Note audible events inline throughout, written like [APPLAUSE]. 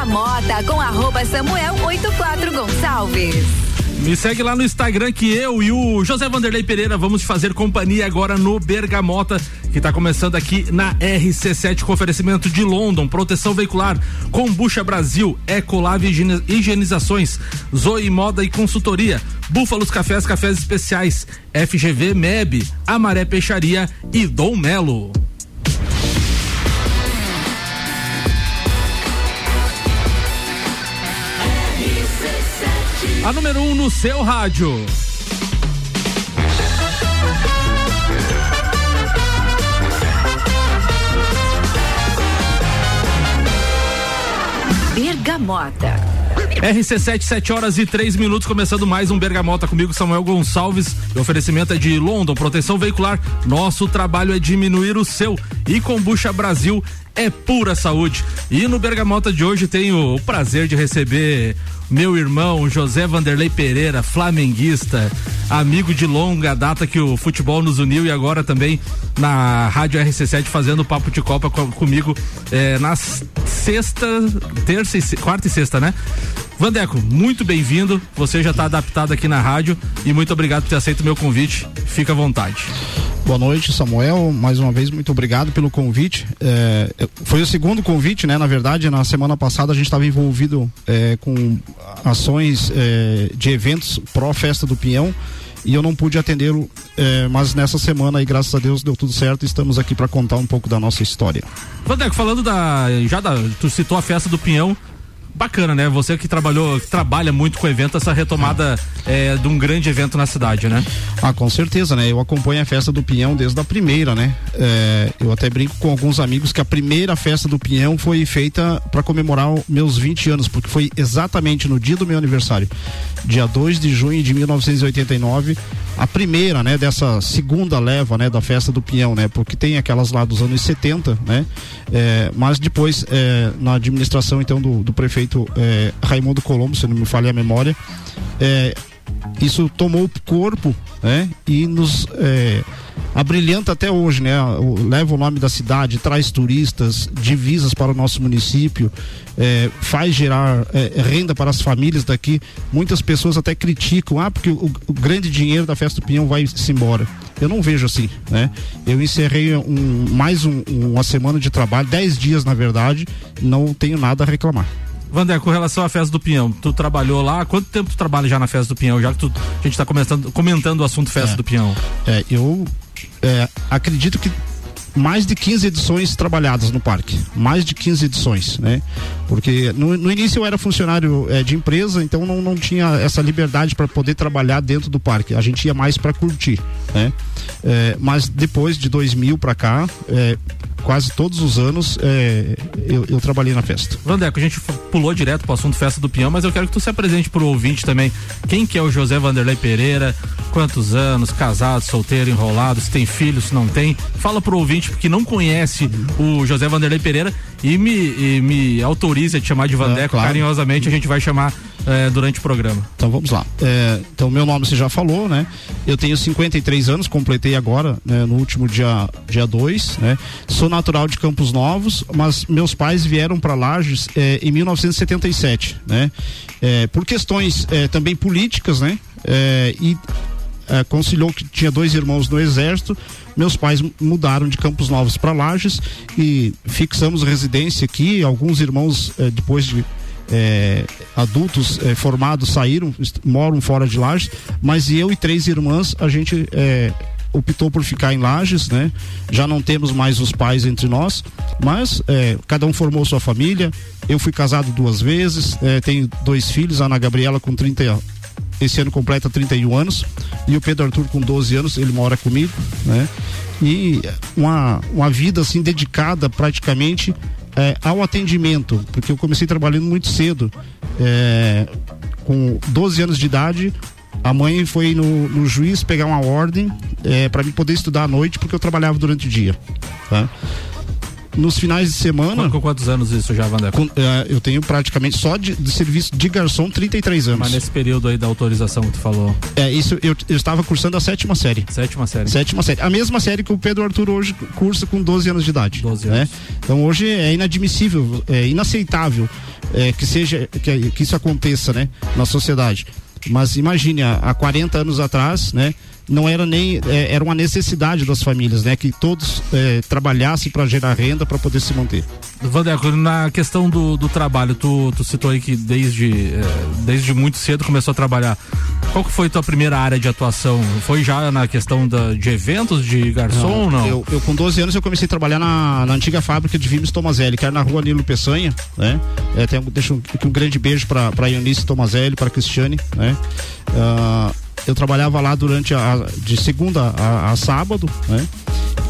Bergamota com arroba Samuel 84 Gonçalves. Me segue lá no Instagram que eu e o José Vanderlei Pereira vamos fazer companhia agora no Bergamota, que está começando aqui na RC7 com oferecimento de London, proteção veicular, Combucha Brasil, Ecolave Higienizações, Zoe Moda e Consultoria, Búfalos Cafés, Cafés Especiais, FGV MEB, Amaré Peixaria e Dom Melo. A número 1 um no seu rádio. Bergamota. RC7, 7 horas e 3 minutos, começando mais um Bergamota comigo, Samuel Gonçalves. O oferecimento é de London, proteção veicular. Nosso trabalho é diminuir o seu. E Combucha Brasil é pura saúde. E no Bergamota de hoje tenho o prazer de receber meu irmão José Vanderlei Pereira, flamenguista, amigo de longa data que o futebol nos uniu e agora também na Rádio RC7 fazendo papo de Copa comigo é, na sexta, terça e quarta e sexta, né? Vandeco, muito bem-vindo. Você já está adaptado aqui na rádio e muito obrigado por ter aceito o meu convite. Fica à vontade. Boa noite, Samuel. Mais uma vez, muito obrigado pelo convite. É, foi o segundo convite, né? Na verdade, na semana passada a gente estava envolvido é, com ações é, de eventos pró-festa do Pinhão e eu não pude atendê-lo, é, mas nessa semana aí, graças a Deus, deu tudo certo. Estamos aqui para contar um pouco da nossa história. Vandeco, falando da. Já da. Tu citou a festa do Pinhão bacana, né? Você que trabalhou, que trabalha muito com o evento, essa retomada é, de um grande evento na cidade, né? Ah, com certeza, né? Eu acompanho a festa do Pinhão desde a primeira, né? É, eu até brinco com alguns amigos que a primeira festa do Pinhão foi feita para comemorar meus 20 anos, porque foi exatamente no dia do meu aniversário, dia 2 de junho de 1989 a primeira, né, dessa segunda leva, né, da festa do Pinhão, né, porque tem aquelas lá dos anos 70, né, é, mas depois é, na administração então do, do prefeito é, Raimundo Colombo, se não me falha a memória, é, isso tomou corpo, né, e nos é, abrilhanta até hoje, né? Leva o nome da cidade, traz turistas, divisas para o nosso município, é, faz gerar é, renda para as famílias daqui. Muitas pessoas até criticam, ah, porque o, o grande dinheiro da Festa do Pinhão vai se embora. Eu não vejo assim, né? Eu encerrei um, mais um, uma semana de trabalho, dez dias na verdade, não tenho nada a reclamar. Vander, com relação à festa do Pinhão, tu trabalhou lá, quanto tempo tu trabalha já na festa do Pinhão, já que tu, a gente está comentando o assunto festa é, do Pinhão? É, eu é, acredito que mais de 15 edições trabalhadas no parque, mais de 15 edições, né? Porque no, no início eu era funcionário é, de empresa, então não, não tinha essa liberdade para poder trabalhar dentro do parque. A gente ia mais para curtir, né? É, mas depois de 2000 para cá, é, quase todos os anos é, eu, eu, trabalhei na festa. Vandeco, a gente pulou direto para o assunto festa do Pinhão, mas eu quero que tu se apresente para o ouvinte também. Quem que é o José Vanderlei Pereira? Quantos anos? Casado, solteiro, enrolado? Se tem filho, se não tem? Fala para o ouvinte que não conhece o José Vanderlei Pereira e me, e me autorize a te chamar de Vandeco. É, claro. Carinhosamente a gente vai chamar é, durante o programa. Então vamos lá. É, então, meu nome você já falou, né? Eu tenho 53 anos, completei agora, né, no último dia 2, dia dois, né? Sou natural de Campos Novos, mas meus pais vieram para Lages é, em 1977, né? Por questões também políticas, né? É, e conciliou que tinha dois irmãos no exército. Meus pais mudaram de Campos Novos para Lages e fixamos residência aqui. Alguns irmãos, depois de é, adultos é, formados saíram, moram fora de Lages, mas eu e três irmãs, a gente é, optou por ficar em Lages, né? Já não temos mais os pais entre nós, mas é, cada um formou sua família. Eu fui casado duas vezes, é, tenho dois filhos, Ana Gabriela com 30 esse ano completa 31 anos e o Pedro Arthur com 12 anos, ele mora comigo, né? E uma, uma vida assim dedicada praticamente é, ao atendimento, porque eu comecei trabalhando muito cedo. É, com 12 anos de idade, a mãe foi no, no juiz pegar uma ordem é, para mim poder estudar à noite, porque eu trabalhava durante o dia. Tá? Nos finais de semana. Com quantos anos isso já, Vander? Com, é, eu tenho praticamente só de, de, serviço de garçom 33 anos. Mas nesse período aí da autorização que tu falou. É, isso eu, eu estava cursando a sétima série. Sétima série. Sétima série. A mesma série que o Pedro Arthur hoje cursa com 12 anos de idade. 12 né? anos. Então hoje é inadmissível, é inaceitável é, que seja que, que isso aconteça, né, na sociedade. Mas imagine, há, há 40 anos atrás, né, não era nem é, era uma necessidade das famílias, né, que todos é, trabalhassem para gerar renda para poder se manter. Vandeco, na questão do, do trabalho, tu, tu citou aí que desde, é, desde muito cedo começou a trabalhar. Qual que foi tua primeira área de atuação? Foi já na questão da, de eventos, de garçom não, não? Eu, eu, com 12 anos eu comecei a trabalhar na, na antiga fábrica de Vimes Tomazelli, que era na rua Nilo Peçanha, né? É, tem, deixa um, um grande beijo para para Eunice Tomazelli, para Cristiane, né? Uh, eu trabalhava lá durante a, de segunda a, a, sábado, né?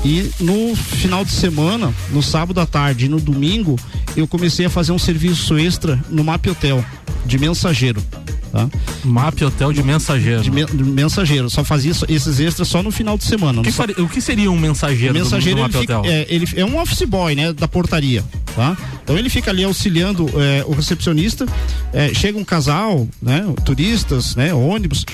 E no final de semana, no sábado à tarde e no domingo, eu comecei a fazer um serviço extra no Map Hotel de mensageiro. Tá? MAP Hotel de mensageiro. De, de mensageiro. Só fazia esses extras só no final de semana. Que o que seria um mensageiro? mensageiro do, do ele, fica, é, ele, é, um office boy, né? Da portaria. Tá? Então ele fica ali auxiliando é, o recepcionista. É, chega um casal, né? Turistas, né? Ônibus,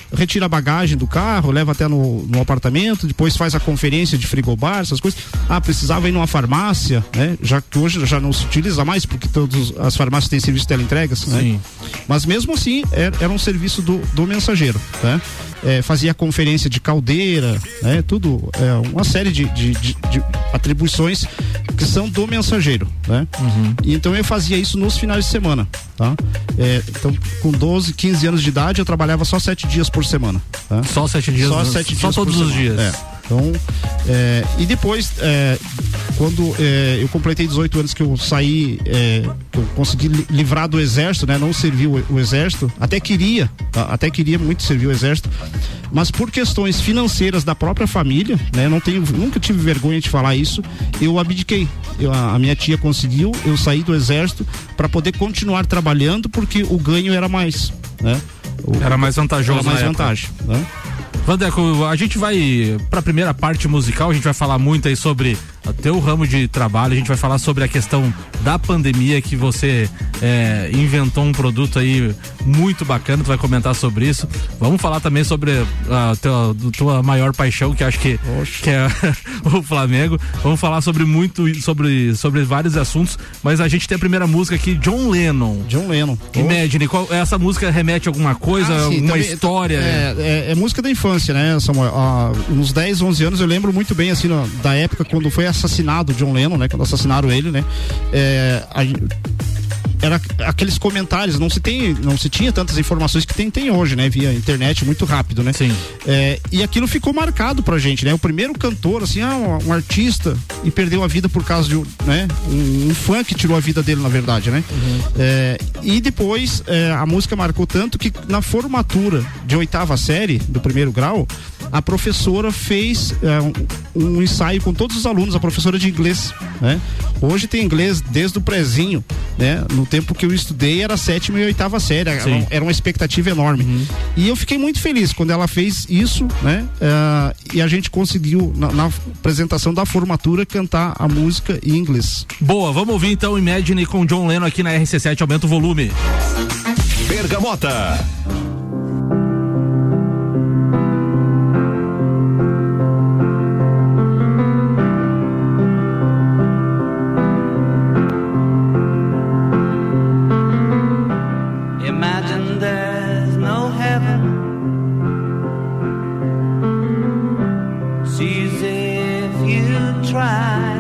a bagagem do carro, leva até no, no apartamento, depois faz a conferência de frigobar, essas coisas. Ah, precisava ir numa farmácia, né? Já que hoje já não se utiliza mais, porque todas as farmácias têm serviço de teleentregas, né? Sim. Mas mesmo assim, era, era um serviço do, do mensageiro, né? É, fazia conferência de caldeira, né? Tudo, é, uma série de, de, de, de, atribuições que são do mensageiro, né? Uhum. Então eu fazia isso nos finais de semana, tá? É, então, com 12, 15 anos de idade, eu trabalhava só sete dias por semana. Tá? Só sete dias? Só sete só dias todos os dias? É. Então, é, e depois, é, quando é, eu completei 18 anos que eu saí, é, que eu consegui livrar do exército, né? Não servi o, o exército, até queria, até queria muito servir o exército, mas por questões financeiras da própria família, né? Não tenho, nunca tive vergonha de falar isso, eu abdiquei. Eu, a, minha tia conseguiu, eu saí do exército para poder continuar trabalhando porque o ganho era mais, né? O, era mais vantajoso. Era mais vantagem, né? Vandeco, a gente vai para a primeira parte musical, a gente vai falar muito aí sobre teu ramo de trabalho, a gente vai falar sobre a questão da pandemia que você é, inventou um produto aí muito bacana, tu vai comentar sobre isso. Vamos falar também sobre a tua, tua maior paixão, que acho que, que é [LAUGHS] o Flamengo. Vamos falar sobre muito, sobre, sobre vários assuntos, mas a gente tem a primeira música aqui, John Lennon. John Lennon. Imagine, qual, essa música remete a alguma coisa, ah, sim, alguma também, história? É, é, é, música da infância, né, Samuel? Ah, uns 10, 11 anos eu lembro muito bem, assim, da época quando foi assassinado John Lennon, né? Quando assassinaram ele, né? É, a, era aqueles comentários, não se tem, não se tinha tantas informações que tem, tem hoje, né? Via internet muito rápido, né? Sim. É, e aquilo ficou marcado pra gente, né? O primeiro cantor, assim, ah, um, um artista e perdeu a vida por causa de, né? Um, um, fã que tirou a vida dele, na verdade, né? Uhum. É, e depois é, a música marcou tanto que na formatura de oitava série do primeiro grau, a professora fez é, um, um, ensaio com todos os alunos, a professora de inglês, né? Hoje tem inglês desde o prezinho, né? No tempo que eu estudei era sétima e oitava série, era, era, uma expectativa enorme. Uhum. E eu fiquei muito feliz quando ela fez isso, né? Uh, e a gente conseguiu, na, na, apresentação da formatura, cantar a música em inglês. Boa, vamos ouvir então Imagine com John Lennon aqui na RC7, aumenta o volume. Bergamota. try.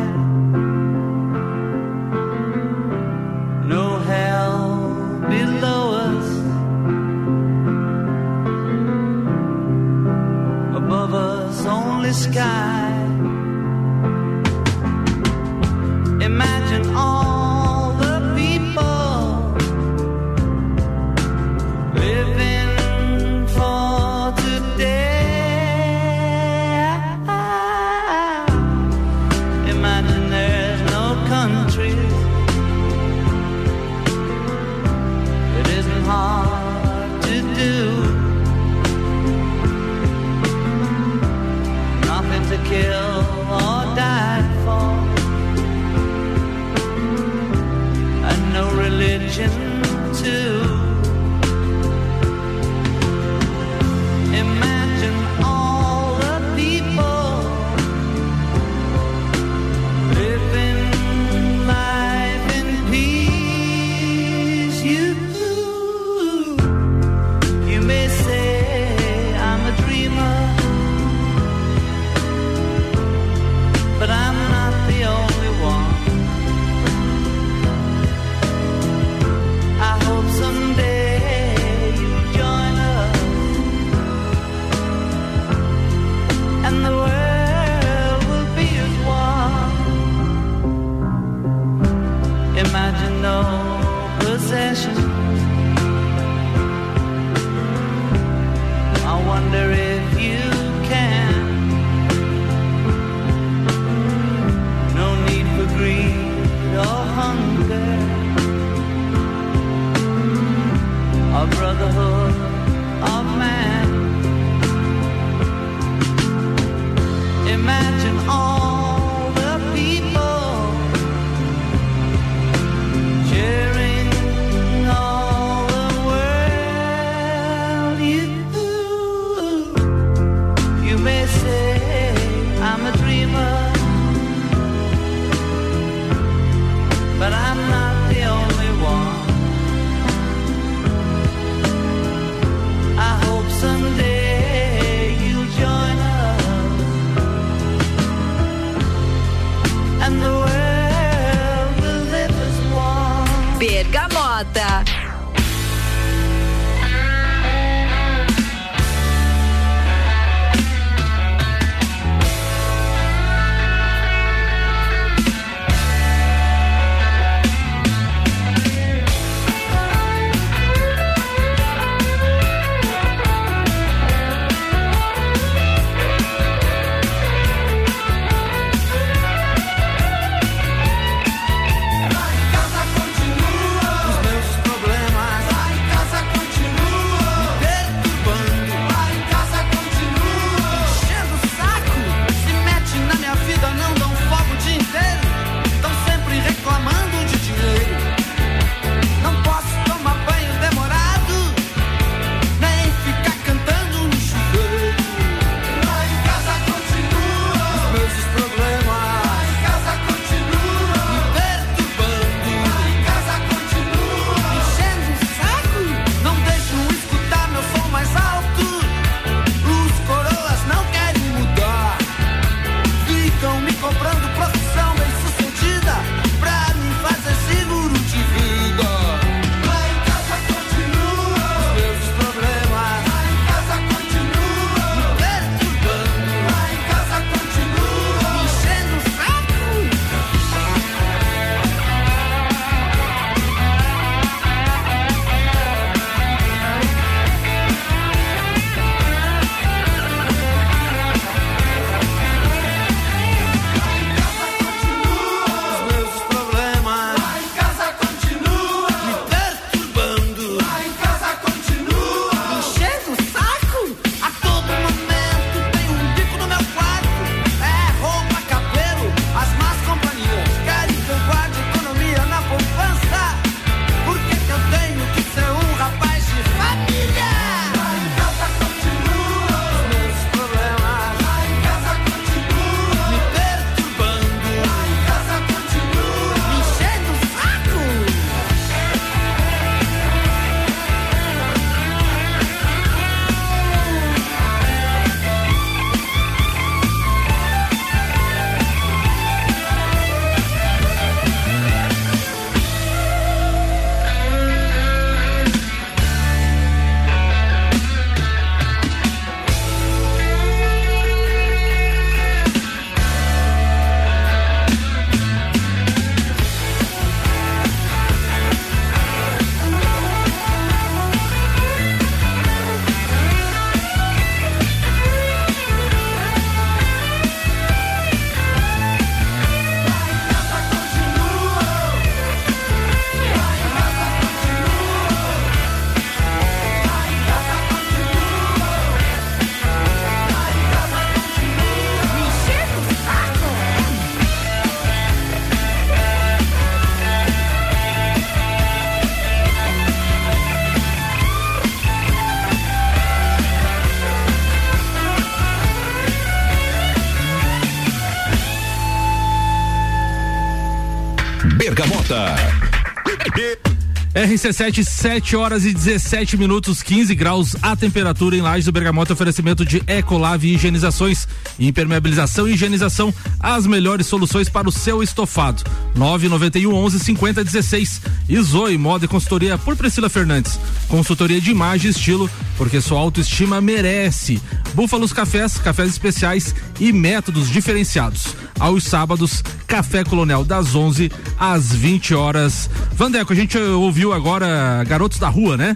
RC7, 7 horas e 17 minutos, 15 graus a temperatura em Lages do Bergamota, oferecimento de Ecolave Higienizações, impermeabilização e higienização, as melhores soluções para o seu estofado. 991 11 50 16. E Zoe, moda e consultoria por Priscila Fernandes. Consultoria de imagem e estilo, porque sua autoestima merece. Búfalos Cafés, cafés especiais e métodos diferenciados. Aos sábados, Café Colonial das 11 às 20 horas. Vandeco, a gente ouviu agora Garotos da Rua, né?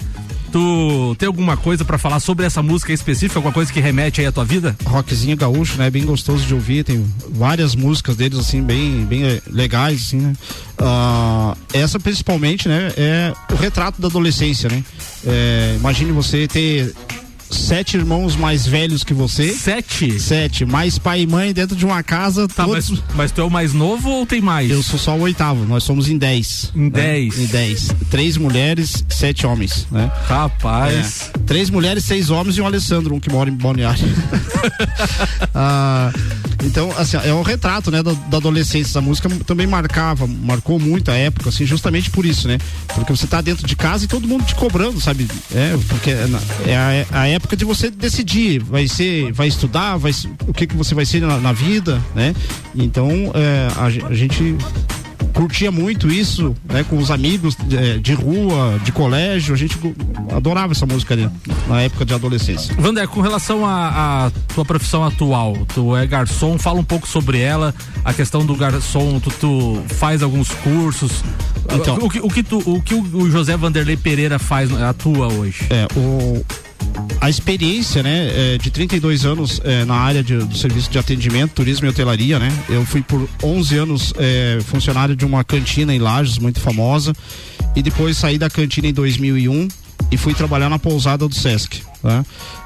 Tu tem alguma coisa para falar sobre essa música específica, alguma coisa que remete aí à tua vida? Rockzinho gaúcho, né? Bem gostoso de ouvir, tem várias músicas deles assim bem, bem eh, legais assim, né? Uh, essa principalmente, né, é o retrato da adolescência, né? É, imagine você ter sete irmãos mais velhos que você. Sete? Sete. Mais pai e mãe dentro de uma casa. Tá, todos... mas, mas tu é o mais novo ou tem mais? Eu sou só o oitavo. Nós somos em dez. Em né? dez? Em dez. Três mulheres, sete homens, né? Rapaz. É. Três mulheres, seis homens e um Alessandro, um que mora em Balneário. [LAUGHS] [LAUGHS] ah, então, assim, é um retrato, né, da, da, adolescência. Essa música também marcava, marcou muito a época, assim, justamente por isso, né? Porque você tá dentro de casa e todo mundo te cobrando, sabe? É, porque é, é a, a época época de você decidir, vai ser, vai estudar, vai, o que que você vai ser na, na vida, né? Então, é, a, a gente curtia muito isso, né, com os amigos de, de, rua, de colégio, a gente adorava essa música ali, na época de adolescência. Vander, com relação à tua profissão atual, tu é garçom, fala um pouco sobre ela, a questão do garçom, tu, tu faz alguns cursos, então, o, o, que, o que, tu, o que o José Vanderlei Pereira faz, atua hoje? É, o a experiência, né, é, de 32 anos é, na área de, do serviço de atendimento, turismo e hotelaria, né? Eu fui por 11 anos é, funcionário de uma cantina em Lages, muito famosa, e depois saí da cantina em 2001 e fui trabalhar na pousada do Sesc. Né?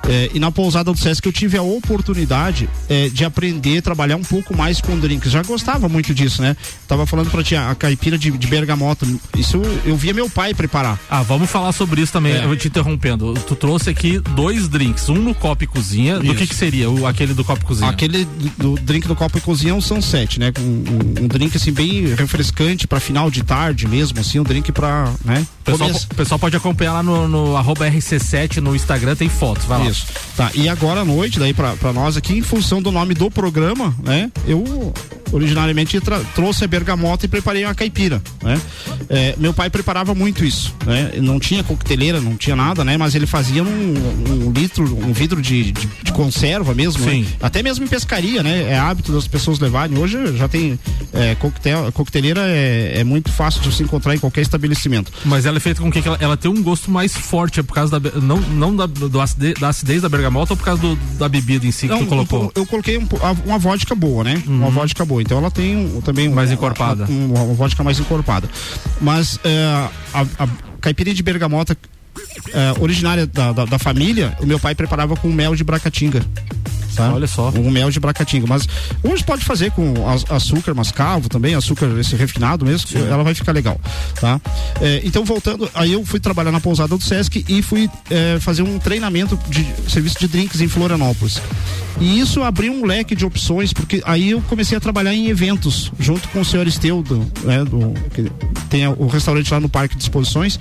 É, e na pousada do Sesc eu tive a oportunidade é, de aprender a trabalhar um pouco mais com drinks. Já gostava muito disso, né? Tava falando pra ti a caipira de, de bergamota. Isso eu, eu via meu pai preparar. Ah, vamos falar sobre isso também. É. Eu vou te interrompendo. Tu trouxe aqui dois drinks, um no copo e cozinha. Isso. Do que que seria o, aquele do copo e cozinha? Aquele do, do drink do copo e cozinha um sunset, né? Um, um, drink assim bem refrescante para final de tarde mesmo, assim, um drink para, né? O pessoal, pessoal pode acompanhar lá no, no RC7 no Instagram, tem fotos, vai lá. Isso. Tá, e agora à noite, daí pra nós aqui, em função do nome do programa, né? Eu originariamente trouxe a bergamota e preparei uma caipira, né? É, meu pai preparava muito isso, né? Não tinha coqueteleira, não tinha nada, né? Mas ele fazia um, um litro, um vidro de, de, de conserva mesmo. Né? Até mesmo em pescaria, né? É hábito das pessoas levarem. Hoje já tem é, coquetel, coqueteleira é, é, muito fácil de se encontrar em qualquer estabelecimento. Mas ela é feita com que ela, ela tem um gosto mais forte, é por causa da não, não da, do acidez, da acidez da bergamota ou por causa do, da bebida em si não, que tu colocou? Eu, eu coloquei um, uma vodka boa, né? Uhum. Uma vodka boa. Então ela tem um, também mais um, encorpada, um, uma, vodka mais encorpada. Mas uh, a, a caipirinha de bergamota uh, originária da, da, da, família, o meu pai preparava com mel de bracatinga. Tá? Olha só. Um mel de bracatinga. Mas hoje pode fazer com açúcar mascavo também, açúcar esse refinado mesmo, Sim. ela vai ficar legal. Tá? É, então, voltando, aí eu fui trabalhar na pousada do Sesc e fui é, fazer um treinamento de serviço de drinks em Florianópolis. E isso abriu um leque de opções, porque aí eu comecei a trabalhar em eventos, junto com o senhor Esteudo, né, do, que tem o restaurante lá no Parque de Exposições.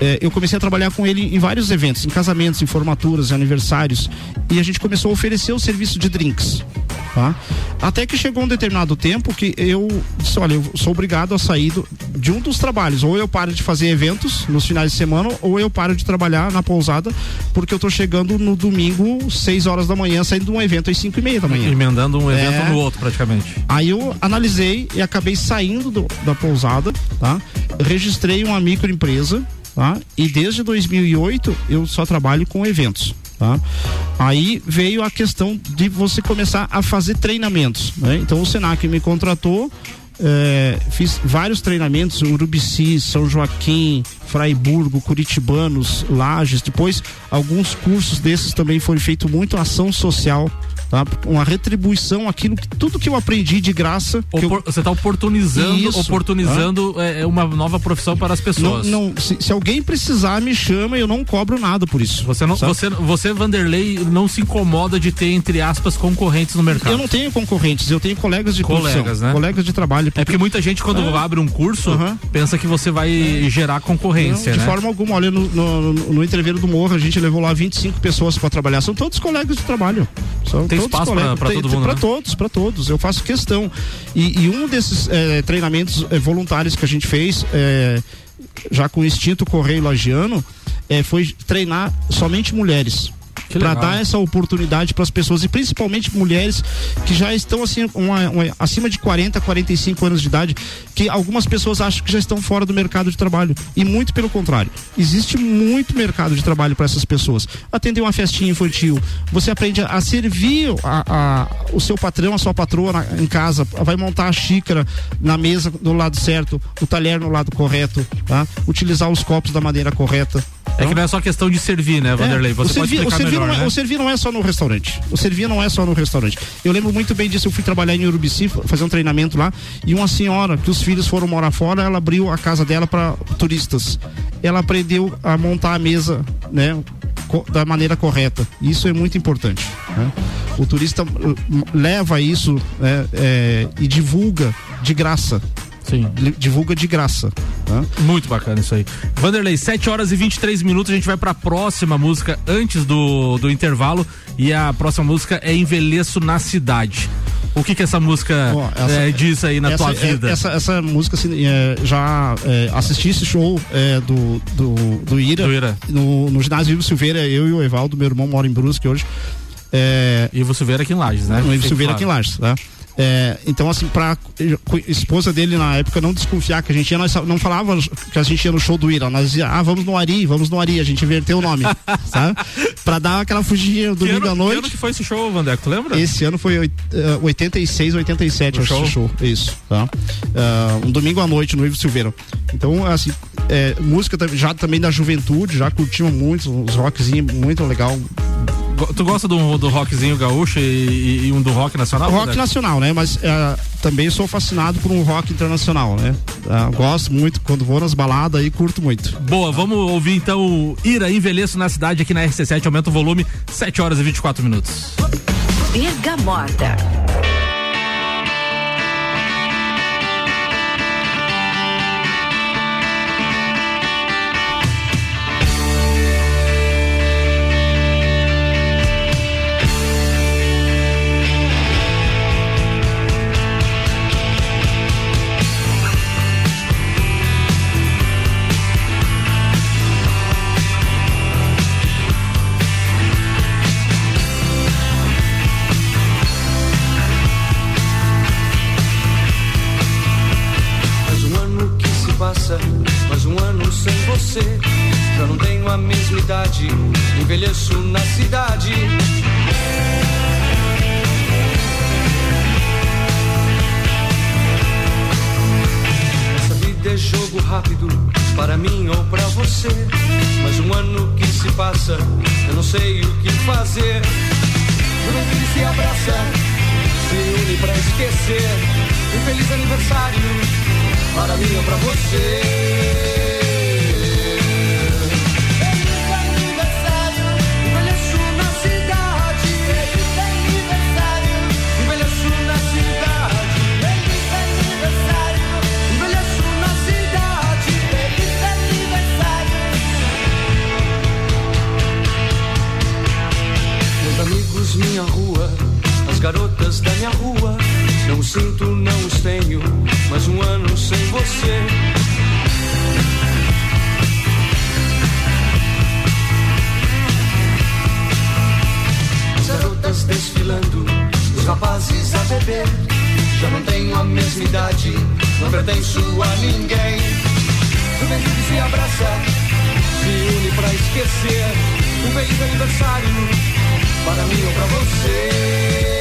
É, eu comecei a trabalhar com ele em vários eventos, em casamentos, em formaturas, em aniversários. E a gente começou a oferecer o serviço de drinks. Tá? Até que chegou um determinado tempo que eu disse, olha, eu sou obrigado a sair do, de um dos trabalhos. Ou eu paro de fazer eventos nos finais de semana, ou eu paro de trabalhar na pousada, porque eu tô chegando no domingo, 6 horas da manhã, saindo de um evento às 5 e meia da manhã. Emendando um evento é... no outro, praticamente. Aí eu analisei e acabei saindo do, da pousada, tá? Registrei uma microempresa tá? E desde 2008 eu só trabalho com eventos. Tá? Aí veio a questão de você começar a fazer treinamentos. Né? Então o Senac me contratou, é, fiz vários treinamentos, Urubici, São Joaquim, Fraiburgo, Curitibanos, Lages. Depois, alguns cursos desses também foram feitos muito ação social tá? Uma retribuição, aquilo que tudo que eu aprendi de graça. Opor, eu... Você está oportunizando, Isso, oportunizando tá? é, uma nova profissão para as pessoas. Não, não se, se, alguém precisar, me chama e eu não cobro nada por isso. Você não, você, você, Vanderlei, não se incomoda de ter, entre aspas, concorrentes no mercado. Eu não tenho concorrentes, eu tenho colegas de colegas, né? Colegas de trabalho. Porque... É porque muita gente, quando é. abre um curso, uhum. pensa que você vai é. gerar concorrência. Não, de né? forma alguma, olha, no, no, no entreveiro do Morro, a gente levou lá 25 pessoas para trabalhar. São todos colegas de trabalho. São Tem espaço para todo mundo. Para né? todos, para todos. Eu faço questão. E, e um desses é, treinamentos é, voluntários que a gente fez, é, já com o instinto Correio Lagiano, foi treinar somente mulheres para dar essa oportunidade para as pessoas e principalmente mulheres que já estão assim uma, uma, acima de 40, 45 anos de idade, que algumas pessoas acham que já estão fora do mercado de trabalho e muito pelo contrário. Existe muito mercado de trabalho para essas pessoas. Atender uma festinha infantil, você aprende a servir a, a, o seu patrão, a sua patroa na, em casa, vai montar a xícara na mesa do lado certo, o talher no lado correto, tá? Utilizar os copos da maneira correta. É que não é só questão de servir, né, Vanderlei? Você pode servir, explicar melhor, não é, né? O servir não é só no restaurante. O servir não é só no restaurante. Eu lembro muito bem disso. Eu fui trabalhar em Urubici, fazer um treinamento lá, e uma senhora que os filhos foram morar fora, ela abriu a casa dela para turistas. Ela aprendeu a montar a mesa, né, da maneira correta. Isso é muito importante. Né? O turista uh, leva isso né, é, e divulga de graça. Sim. Divulga de graça. Tá? Muito bacana isso aí. Vanderlei, 7 horas e 23 minutos. A gente vai para a próxima música antes do, do intervalo. E a próxima música é Envelheço na Cidade. O que que essa música Bom, essa, é, diz aí na essa, tua é, vida? Essa, essa música, assim, é, já é, assisti esse show é, do, do, do, Ira, do Ira. No, no ginásio Ivo Silveira, eu e o Evaldo, meu irmão mora em Brusque hoje. É, Ivo Silveira aqui em Lages, né? Ivo Silveira aqui em Lages, tá? É, então, assim, pra esposa dele na época não desconfiar que a gente ia, nós não falava que a gente ia no show do Ira, nós dizia, ah, vamos no Ari, vamos no Ari, a gente inverteu o nome, [LAUGHS] sabe? Pra dar aquela fugidinha domingo ano, à noite. Que ano que foi esse show, Vander, tu lembra? Esse ano foi uh, 86, 87, o show? show, isso, tá? Uh, um domingo à noite no Ivo Silveira. Então, assim, é, música já também da juventude, já curtimos muito, os rockzinhos muito legal, Tu gosta do, do rockzinho gaúcho e, e, um do rock nacional? Rock nacional, né? Mas é, também sou fascinado por um rock internacional, né? É, gosto muito, quando vou nas baladas aí, curto muito. Boa, vamos ouvir então Ira Envelheço na cidade aqui na RC7, aumenta o volume, 7 horas e 24 minutos. Bergamota. Esquecer. Um feliz aniversário para mim ou pra você. minha rua, as garotas da minha rua. Sinto, não os tenho, mas um ano sem você. As garotas desfilando, os rapazes a beber. Já não tenho a mesma idade, não pertenço a ninguém. Juventude se abraça, se une pra esquecer. Um feliz aniversário para mim ou para você.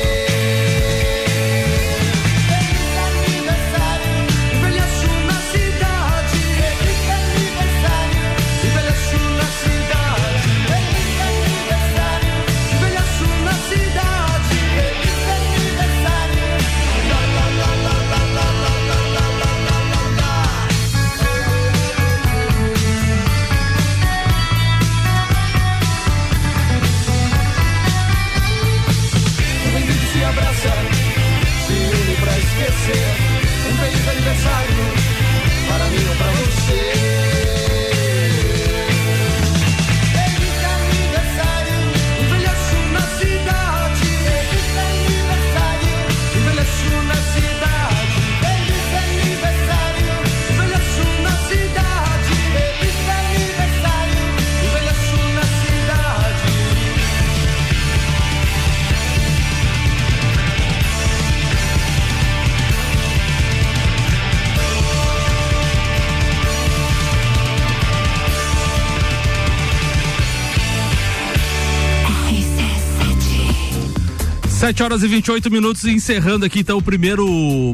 7 horas e 28 minutos, encerrando aqui então o primeiro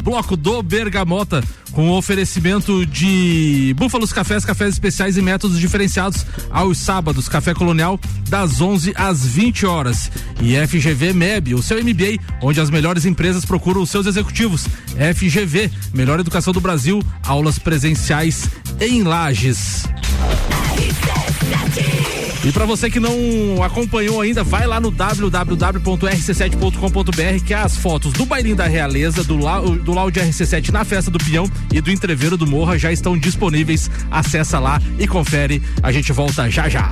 bloco do Bergamota, com o oferecimento de Búfalos Cafés, cafés especiais e métodos diferenciados aos sábados. Café Colonial, das 11 às 20 horas. E FGV MEB, o seu MBA, onde as melhores empresas procuram os seus executivos. FGV, melhor educação do Brasil, aulas presenciais em Lages. E para você que não acompanhou ainda, vai lá no www.rc7.com.br que as fotos do bailinho da Realeza, do, do Laude RC7 na festa do Peão e do Entreveiro do Morra já estão disponíveis. Acessa lá e confere. A gente volta já já.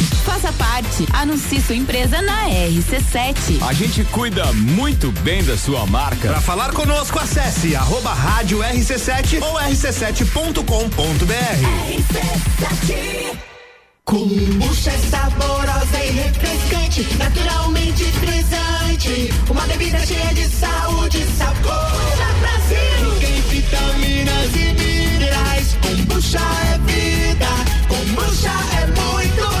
Faça parte. Anuncie sua empresa na RC7. A gente cuida muito bem da sua marca. Para falar conosco, acesse arroba rádio RC7 ou rc7.com.br. RC7 Kombucha é saborosa e refrescante, naturalmente frisante. Uma bebida cheia de saúde e sabor. Brasil. Tem vitaminas e minerais. Kombucha é vida. Kombucha é muito.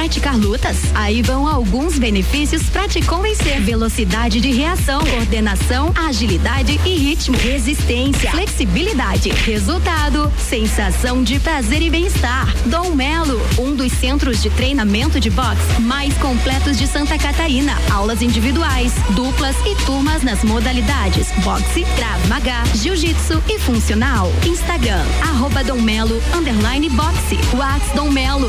praticar lutas? Aí vão alguns benefícios para te convencer: velocidade de reação, coordenação, agilidade e ritmo, resistência, flexibilidade, resultado, sensação de prazer e bem-estar. Dom Melo, um dos centros de treinamento de boxe mais completos de Santa Catarina. Aulas individuais, duplas e turmas nas modalidades boxe, Krav Maga, jiu-jitsu e funcional. Instagram, arroba Dom Melo, underline boxe. Whats Dom Melo,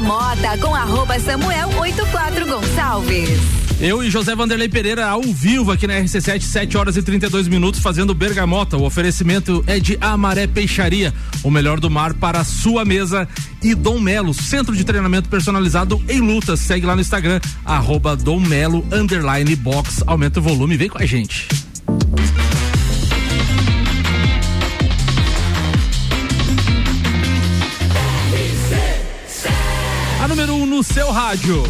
Bergamota com arroba Samuel 84 Gonçalves. Eu e José Vanderlei Pereira ao vivo aqui na RC7, 7 horas e 32 minutos, fazendo bergamota. O oferecimento é de Amaré Peixaria, o melhor do mar para a sua mesa. E Dom Melo, centro de treinamento personalizado em lutas. Segue lá no Instagram, arroba Dom Melo, underline box. Aumenta o volume, vem com a gente. No seu rádio.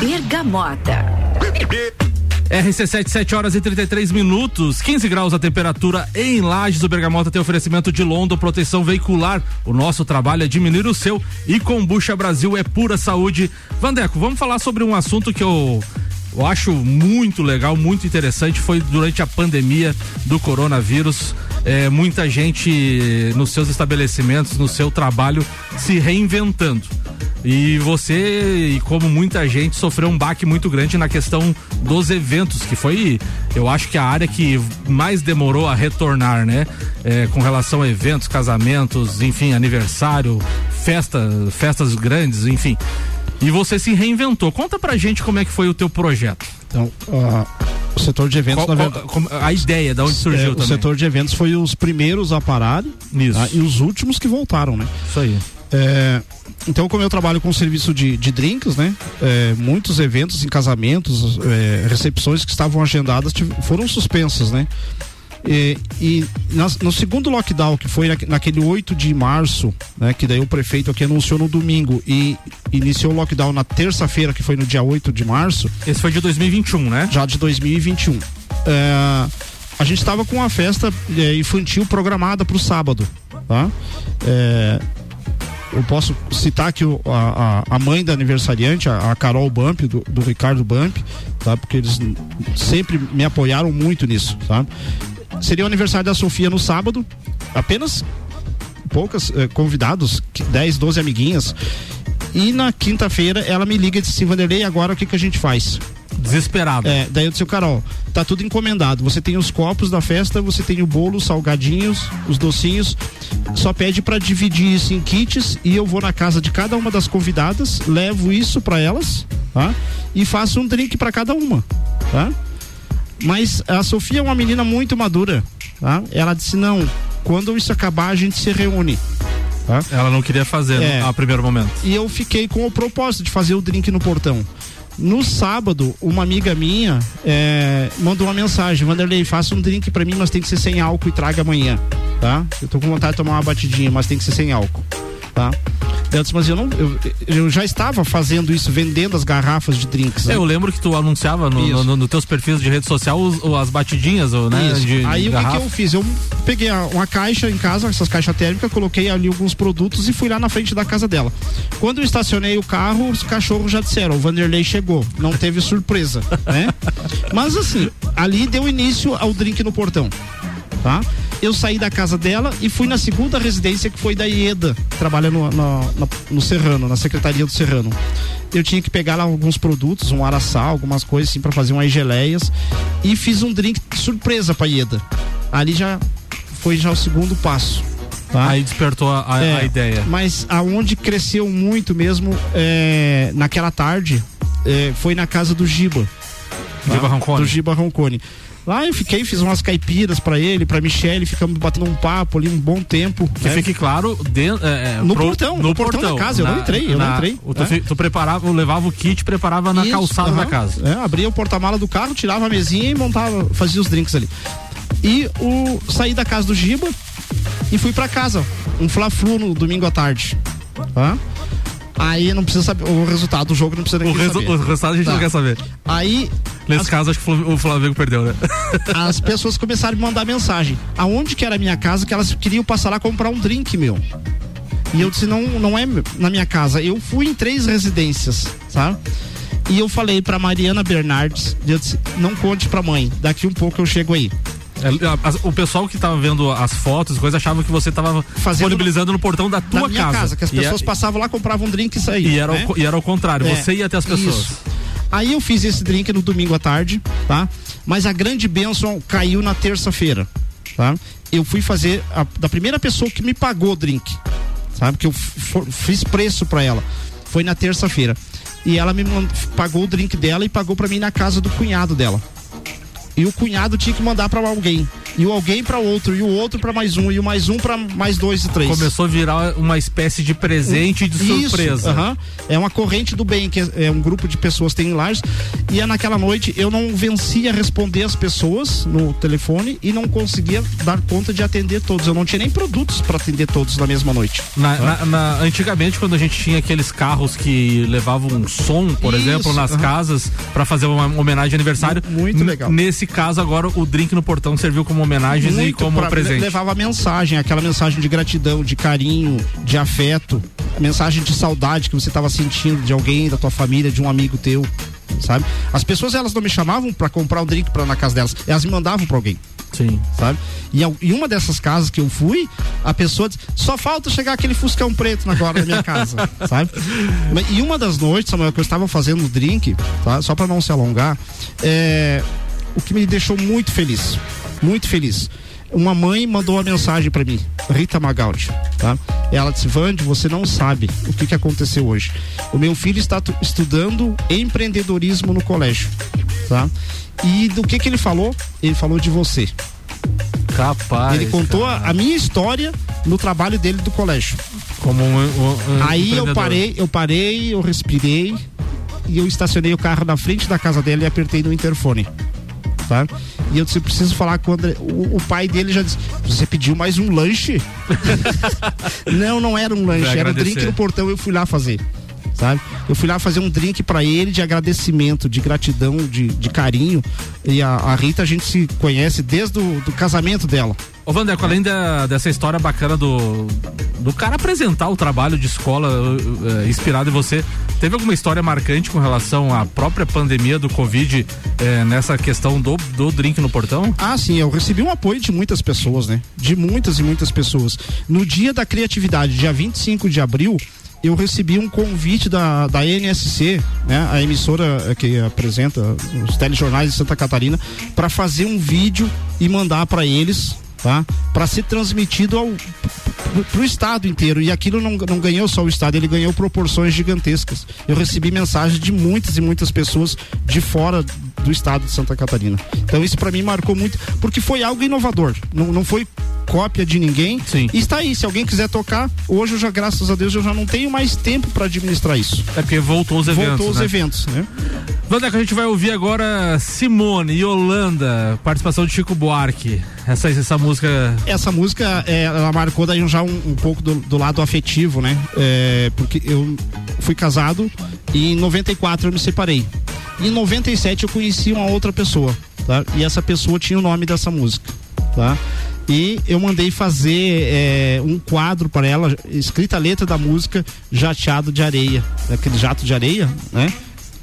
Bergamota. RC7, 7 horas e 33 minutos, 15 graus a temperatura em Lages. O Bergamota tem oferecimento de London, proteção veicular. O nosso trabalho é diminuir o seu. E Combucha Brasil é pura saúde. Vandeco, vamos falar sobre um assunto que eu eu acho muito legal, muito interessante. Foi durante a pandemia do coronavírus. É, muita gente nos seus estabelecimentos, no seu trabalho, se reinventando. E você, e como muita gente, sofreu um baque muito grande na questão dos eventos, que foi, eu acho que a área que mais demorou a retornar, né? É, com relação a eventos, casamentos, enfim, aniversário, festa, festas grandes, enfim. E você se reinventou. Conta pra gente como é que foi o teu projeto. Então, uh, o setor de eventos, Qual- verdade. a ideia, da onde surgiu É, o também. setor de eventos foi os primeiros a pararem Isso. tá? e os últimos que voltaram, né? Isso aí. É, então, como eu trabalho com serviço de, de drinks, né? É, muitos eventos em casamentos, é, recepções que estavam agendadas foram suspensas, né? E, e nas- no segundo lockdown, que foi na- naquele 8 de março, né? Que daí o prefeito aqui anunciou no domingo e iniciou o lockdown na terça-feira, que foi no dia 8 de março. Esse foi de 2021, né? Já de 2021. É, a gente estava com uma festa é, infantil programada para o sábado, tá? É, eu posso citar que o- a, a- a mãe da aniversariante, a, a Carol Bump, do, do Ricardo Bump, tá? Porque eles sempre me apoiaram muito nisso, tá? Seria o aniversário da Sofia no sábado, apenas poucas eh, convidados, que- 10, 12 amiguinhas. E na quinta-feira ela me liga e disse assim, Vanderlei, agora o que, que a gente faz? Desesperado. É, daí eu disse, Carol, tá tudo encomendado. Você tem os copos da festa, você tem o bolo, os salgadinhos, os docinhos. Só pede pra dividir isso em kits e eu vou na casa de cada uma das convidadas, levo isso pra elas, tá? E faço um drink pra cada uma, tá? Mas a Sofia é uma menina muito madura, tá? Ela disse: "Não, quando isso acabar, a gente se reúne". Tá? Ela não queria fazer É. no, a primeiro momento. E eu fiquei com o propósito de fazer o drink no portão. No sábado, uma amiga minha é, mandou uma mensagem: Vanderlei, faça um drink pra mim, mas tem que ser sem álcool e traga amanhã. Tá? Eu tô com vontade de tomar uma batidinha, mas tem que ser sem álcool. Tá? Disse, mas eu não. Eu, eu já estava fazendo isso, vendendo as garrafas de drinks. né? É, eu lembro que tu anunciava no, no, no- nos teus perfis de rede social os- as batidinhas, o, né? Isso. De, Aí de o que, eu fiz? Eu peguei uma caixa em casa, essas caixas térmicas, coloquei ali alguns produtos e fui lá na frente da casa dela. Quando eu estacionei o carro, os cachorros já disseram: o Vanderlei chegou. Não teve surpresa, [LAUGHS] né? Mas assim, ali deu início ao drink no portão, tá? Eu saí da casa dela e fui na segunda residência que foi da IEDA, que trabalha no, no, na- no Serrano, na Secretaria do Serrano. Eu tinha que pegar lá alguns produtos, um araçá, algumas coisas assim para fazer umas geleias e fiz um drink surpresa pra IEDA. Ali já foi já o segundo passo. Tá? Aí despertou a, a- É, a ideia. Mas aonde cresceu muito mesmo é, naquela tarde é, foi na casa do Giba. Giba Roncone. Do Giba Roncone. Lá eu fiquei, fiz umas caipiras pra ele, pra Michelle, ficamos batendo um papo ali um bom tempo. Que né? fique claro, dentro, é, é, No pro- portão, no portão da casa, eu não entrei, eu não entrei, Tu, fi- tu preparava, levava o kit, preparava na Isso, calçada aham. da casa. É, abria o porta-mala do carro, tirava a mesinha e montava, fazia os drinks ali. E o saí da casa do Giba e fui pra casa. Um fla-flu no domingo à tarde. Tá? Aí não precisa saber o resultado do jogo, não precisa nem O, resu- saber. o resultado a gente Tá. não quer saber. Aí Nesse caso, acho que o Flam- o Flamengo perdeu, né? [LAUGHS] as pessoas começaram a me mandar mensagem. Aonde que era a minha casa que elas queriam passar lá comprar um drink, meu. E eu disse, não, não é na minha casa. Eu fui em três residências, sabe? E eu falei pra Mariana Bernardes, eu disse, não conte pra mãe, daqui um pouco eu chego aí. É, o pessoal que tava vendo as fotos, coisas, achava que você tava disponibilizando no portão da tua da minha casa. que as E é- pessoas passavam lá, compravam um drink e saíam. E era, né? o, e era o contrário, É, você ia até as pessoas. isso. Aí eu fiz esse drink no domingo à tarde, tá? Mas a grande bênção caiu na terça-feira, tá? Eu fui fazer a, da primeira pessoa que me pagou o drink, sabe? Que eu f- for- fiz preço pra ela. Foi na terça-feira. E ela me man- pagou o drink dela e pagou pra mim na casa do cunhado dela. E o cunhado tinha que mandar pra alguém. E o alguém para outro, e o outro para mais um, e o mais um para mais dois e três. Começou a virar uma espécie de presente de Isso, surpresa. aham. É uma corrente do bem, que é, é um grupo de pessoas tem em lajes. E é naquela noite eu não vencia responder as pessoas no telefone e não conseguia dar conta de atender todos. Eu não tinha nem produtos para atender todos na mesma noite. Na- na- na- antigamente, quando a gente tinha aqueles carros que levavam um som, por Isso, exemplo, nas aham. casas para fazer uma homenagem de aniversário. Muito legal. Nesse caso, agora o drink no portão serviu como homenagens e Muito como pra- presente. Levava mensagem, aquela mensagem de gratidão, de carinho, de afeto, mensagem de saudade que você estava sentindo de alguém, da tua família, de um amigo teu, sabe? As pessoas elas não me chamavam para comprar um drink para na casa delas, elas me mandavam para alguém. Sim. Sabe? E em uma dessas casas que eu fui, a pessoa disse, só falta chegar aquele fuscão preto agora na minha casa, [LAUGHS] sabe? E uma das noites, Samuel, que eu estava fazendo o drink, tá? Só para não se alongar, é, o que me deixou muito feliz, muito feliz. Uma mãe mandou uma mensagem para mim, Rita Magaldi, tá? Ela disse: Vande, você não sabe o que, que aconteceu hoje. O meu filho está tu- estudando empreendedorismo no colégio, tá? E do que que ele falou? Ele falou de você. Capaz. Ele contou a, a minha história no trabalho dele do colégio. Como um, um- um Aí eu parei, eu parei, eu respirei e eu estacionei o carro na frente da casa dele e apertei no interfone. Tá? E eu disse, preciso falar com o André. O, o pai dele já disse: Você pediu mais um lanche? [LAUGHS] não, não era um lanche, era um drink no portão, eu fui lá fazer. Sabe? Eu fui lá fazer um drink pra ele de agradecimento, de gratidão, de, de carinho. E a, a Rita a gente se conhece desde o do casamento dela. Ô Vandeco, além da- dessa história bacana do, do cara apresentar o trabalho de escola eh, inspirado em você, teve alguma história marcante com relação à própria pandemia do Covid eh, nessa questão do, do drink no portão? Ah, sim, eu recebi um apoio de muitas pessoas, né? De muitas e muitas pessoas. No dia da criatividade, dia 25 de abril, eu recebi um convite da, da NSC, né? A emissora eh, que apresenta os telejornais de Santa Catarina, para fazer um vídeo e mandar para eles, tá? Para ser transmitido ao pro- estado inteiro e aquilo não, não ganhou só o estado, ele ganhou proporções gigantescas. Eu recebi mensagens de muitas e muitas pessoas de fora do estado de Santa Catarina. Então isso para mim marcou muito, porque foi algo inovador. Não, não foi cópia de ninguém. Sim. E está aí, se alguém quiser tocar, hoje eu já, graças a Deus, eu já não tenho mais tempo para administrar isso. É porque voltou os eventos. Voltou os né? eventos, né? Vandeco, a gente vai ouvir agora Simone e Holanda, participação de Chico Buarque. Essa, essa música. Essa música, é, ela marcou daí já um, um pouco do, do lado afetivo, né? É, porque eu fui casado e em 94 eu me separei. E em 97 eu conheci uma outra pessoa, tá? E essa pessoa tinha o nome dessa música, tá? E eu mandei fazer é, um quadro para ela, escrita a letra da música Jateado de Areia, aquele jato de areia, né?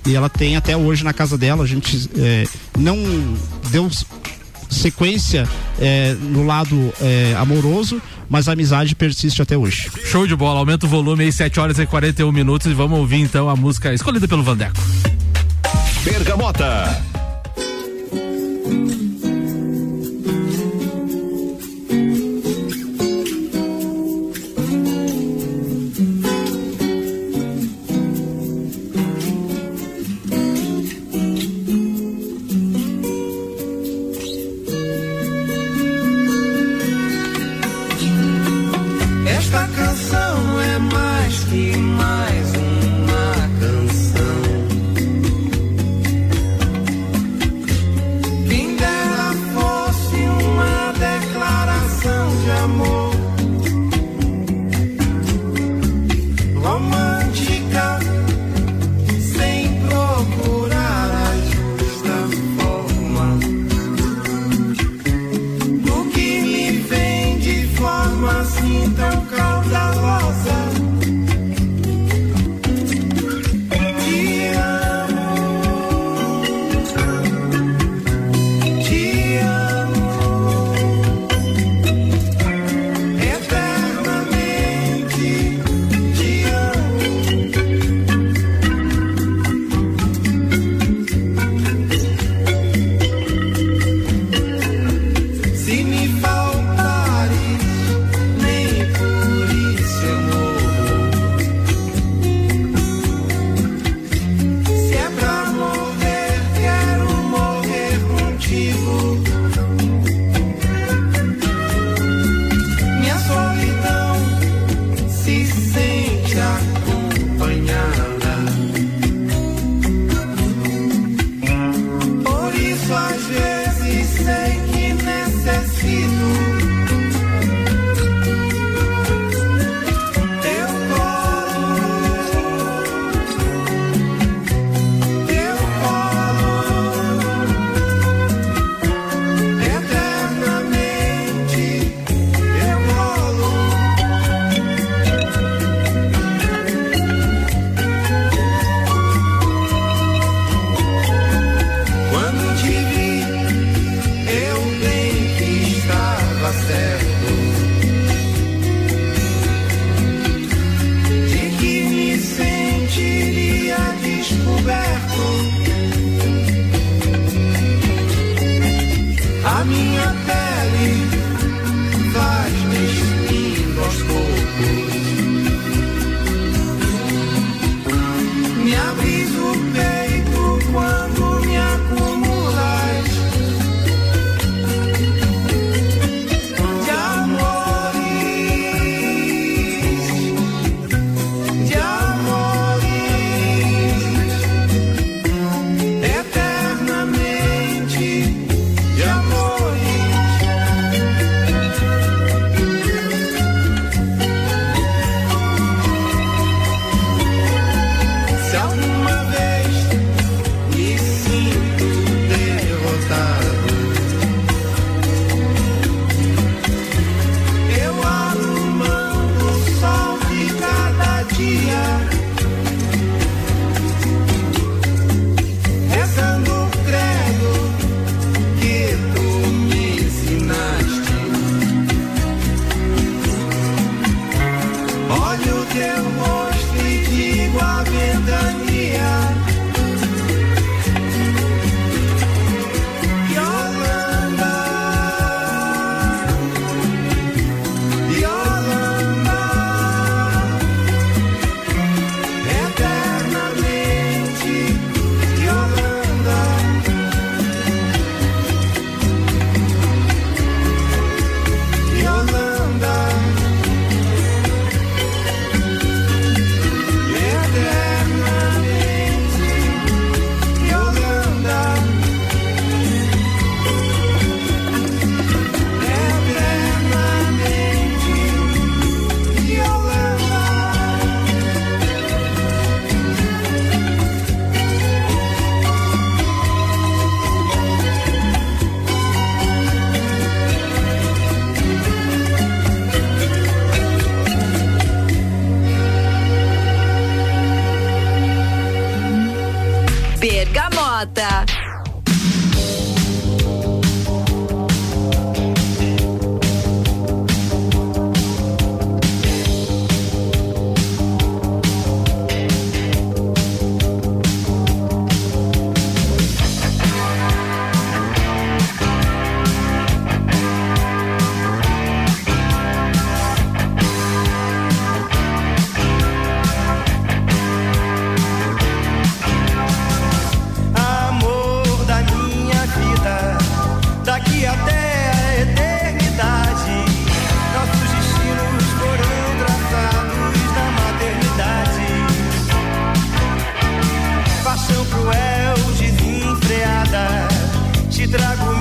E ela tem até hoje na casa dela. A gente é, não deu sequência é, no lado é, amoroso, mas a amizade persiste até hoje. Show de bola, aumenta o volume aí, 7 horas e 41 minutos e vamos ouvir então a música escolhida pelo Vandeco. Bergamota. trago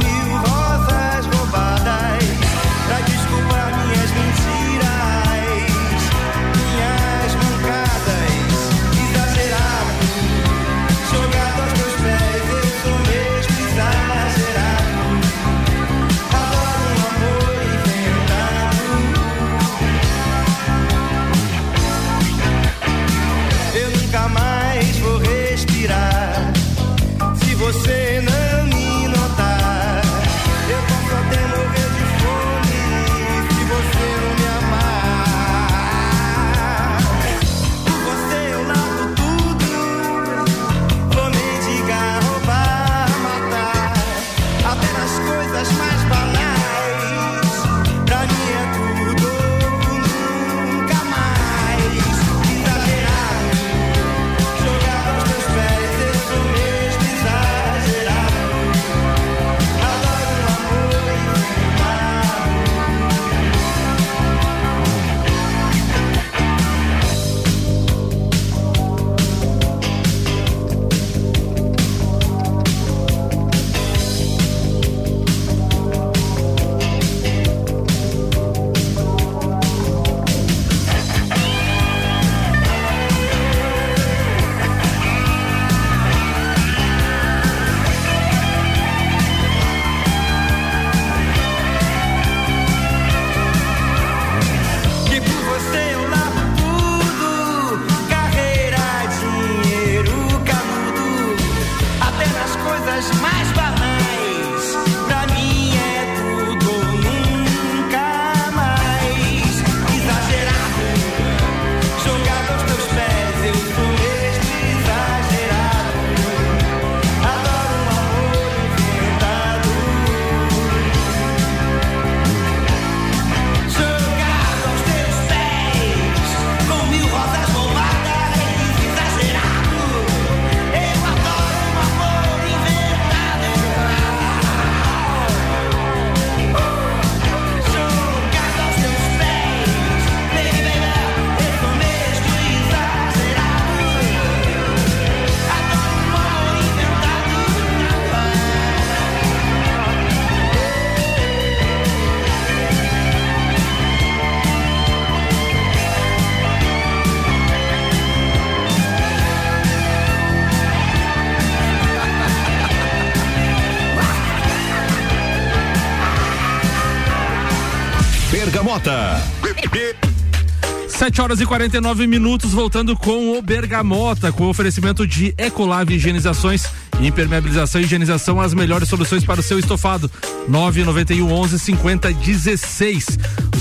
7 horas e 49 minutos, voltando com o Bergamota, com o oferecimento de Ecolave Higienizações, Impermeabilização e Higienização, as melhores soluções para o seu estofado. 991 11 50 16.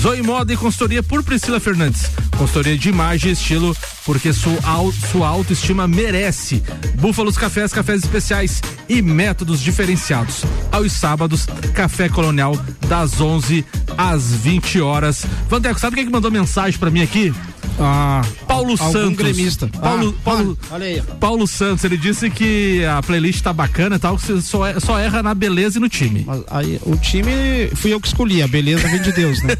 Zoe Moda e consultoria por Priscila Fernandes. Consultoria de imagem e estilo, porque sua, sua autoestima merece. Búfalos Cafés, cafés especiais e métodos diferenciados. Aos sábados, Café Colonial, das 11 às 20 horas. Vandeco, sabe quem que mandou mensagem pra mim aqui? Ah, Paulo Santos. gremista. Paulo, Ah, Paulo. Paulo Santos, ele disse que a playlist tá bacana e tal, que você só, é- só erra na beleza e no time. Mas aí, o time fui eu que escolhi, a beleza vem de Deus, né?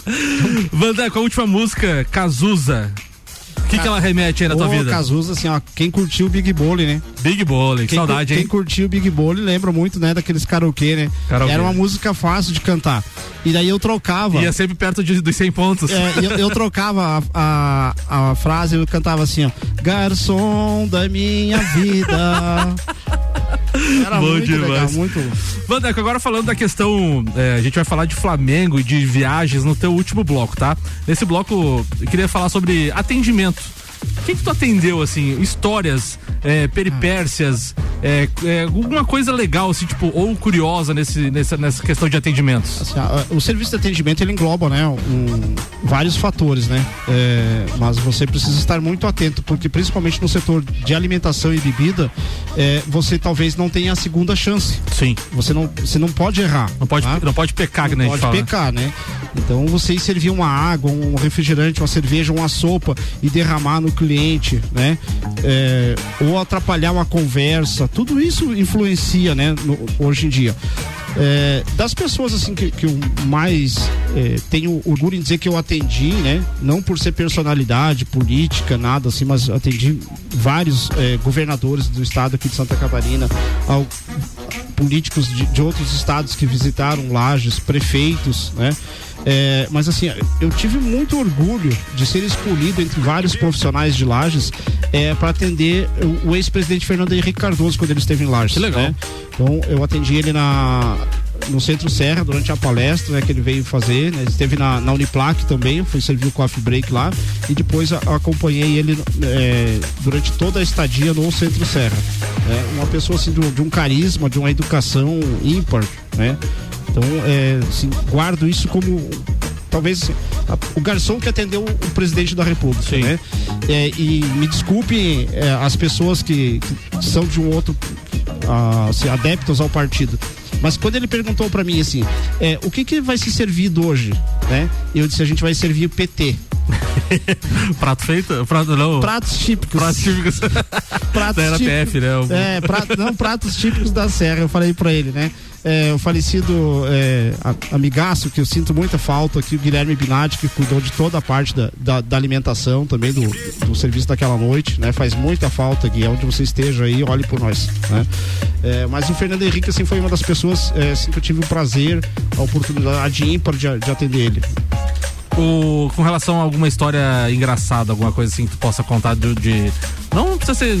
[LAUGHS] Vandeco, a última música, Cazuza. O que, que ela remete aí na tua vida? Cazuza, assim, ó, quem curtiu o Big Bowling, né? Big Bowling, que Quem, saudade, quem hein? curtiu o Big Bowling lembra muito, né, daqueles karaokê, né? Karaokê. Era uma música fácil de cantar. E daí eu trocava. Ia sempre perto de, dos 100 pontos. É, eu, eu [LAUGHS] trocava a, a, a frase, eu cantava assim, ó. Garçom da minha vida. Era Bom muito legal, demais. muito. Vandeco, agora falando da questão, é, a gente vai falar de Flamengo e de viagens no teu último bloco, tá? Nesse bloco, eu queria falar sobre atendimento. O que, que tu atendeu, assim, histórias, é, peripécias, é, é, alguma coisa legal, assim, tipo, ou curiosa nesse, nessa, nessa questão de atendimentos? Assim, ó, o serviço de atendimento ele engloba, né, um- vários fatores, né? É, mas você precisa estar muito atento, porque principalmente no setor de alimentação e bebida, é, você talvez não tenha a segunda chance. Sim. Você não, você não pode errar. Não pode, tá? não pode pecar, né? a gente pode fala, né? pecar, né? Então você servir uma água, um refrigerante, uma cerveja, uma sopa e derramar no cliente, né? É, ou atrapalhar uma conversa, tudo isso influencia, né? no- hoje em dia. É, das pessoas assim que, que eu mais é, tenho orgulho em dizer que eu atendi, né? Não por ser personalidade política, nada assim, mas atendi vários é, governadores do estado aqui de Santa Catarina, ao, políticos de, de outros estados que visitaram Lages, prefeitos, né? É, mas assim, eu tive muito orgulho de ser escolhido entre vários profissionais de Lages é, para atender o, o ex-presidente Fernando Henrique Cardoso quando ele esteve em Lages. Que legal. né? Então eu atendi ele na no Centro Serra durante a palestra né, que ele veio fazer, né? Esteve na, na Uniplac também, fui servir o coffee break lá e depois a- acompanhei ele é, durante toda a estadia no Centro Serra. É, uma pessoa assim de um, de um carisma, de uma educação ímpar, né? Então, é, assim, guardo isso como talvez a- o garçom que atendeu o presidente da República, né? É, e me desculpe é, as pessoas que, que são de um outro ah, assim, adeptos ao partido. Mas quando ele perguntou pra mim assim, é, o que que vai ser servido hoje, né? Eu disse a gente vai servir o PT. [LAUGHS] Prato feito? Prato, não. Pratos típicos. Pratos típicos. [LAUGHS] pratos Da era típicos. Né? O- É, prato- não, pratos típicos da Serra, eu falei pra ele, né? É, o falecido é, amigaço, que eu sinto muita falta aqui, o Guilherme Binatti, que cuidou de toda a parte da, da, da alimentação também, do, do serviço daquela noite, né? Faz muita falta, Gui, onde você esteja aí, olhe por nós, né? É, mas o Fernando Henrique, assim, foi uma das pessoas, é, assim, que eu tive o prazer, a oportunidade ímpar de, de atender ele. O, com relação a alguma história engraçada, alguma coisa assim que tu possa contar de, de- não precisa ser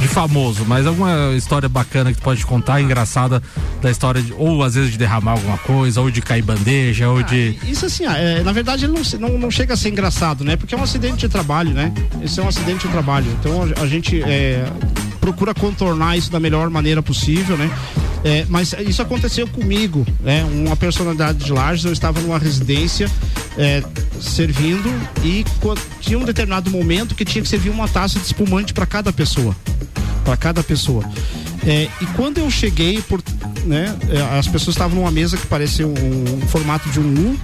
de famoso, mas alguma história bacana que tu pode contar, engraçada da história de, ou às vezes de derramar alguma coisa, ou de cair bandeja, ou de Isso assim, ah, é, na verdade ele não, não, não chega a ser engraçado, né? Porque é um acidente de trabalho, né? Isso é um acidente de trabalho. Então a, a gente é, procura contornar isso da melhor maneira possível, né? É, mas isso aconteceu comigo, né? Uma personalidade de Lages, eu estava numa residência é, servindo e tinha um determinado momento que tinha que servir uma taça de espumante para cada pessoa para cada pessoa. É, e quando eu cheguei, por, né, é, as pessoas estavam numa mesa que parecia um, um formato de um U,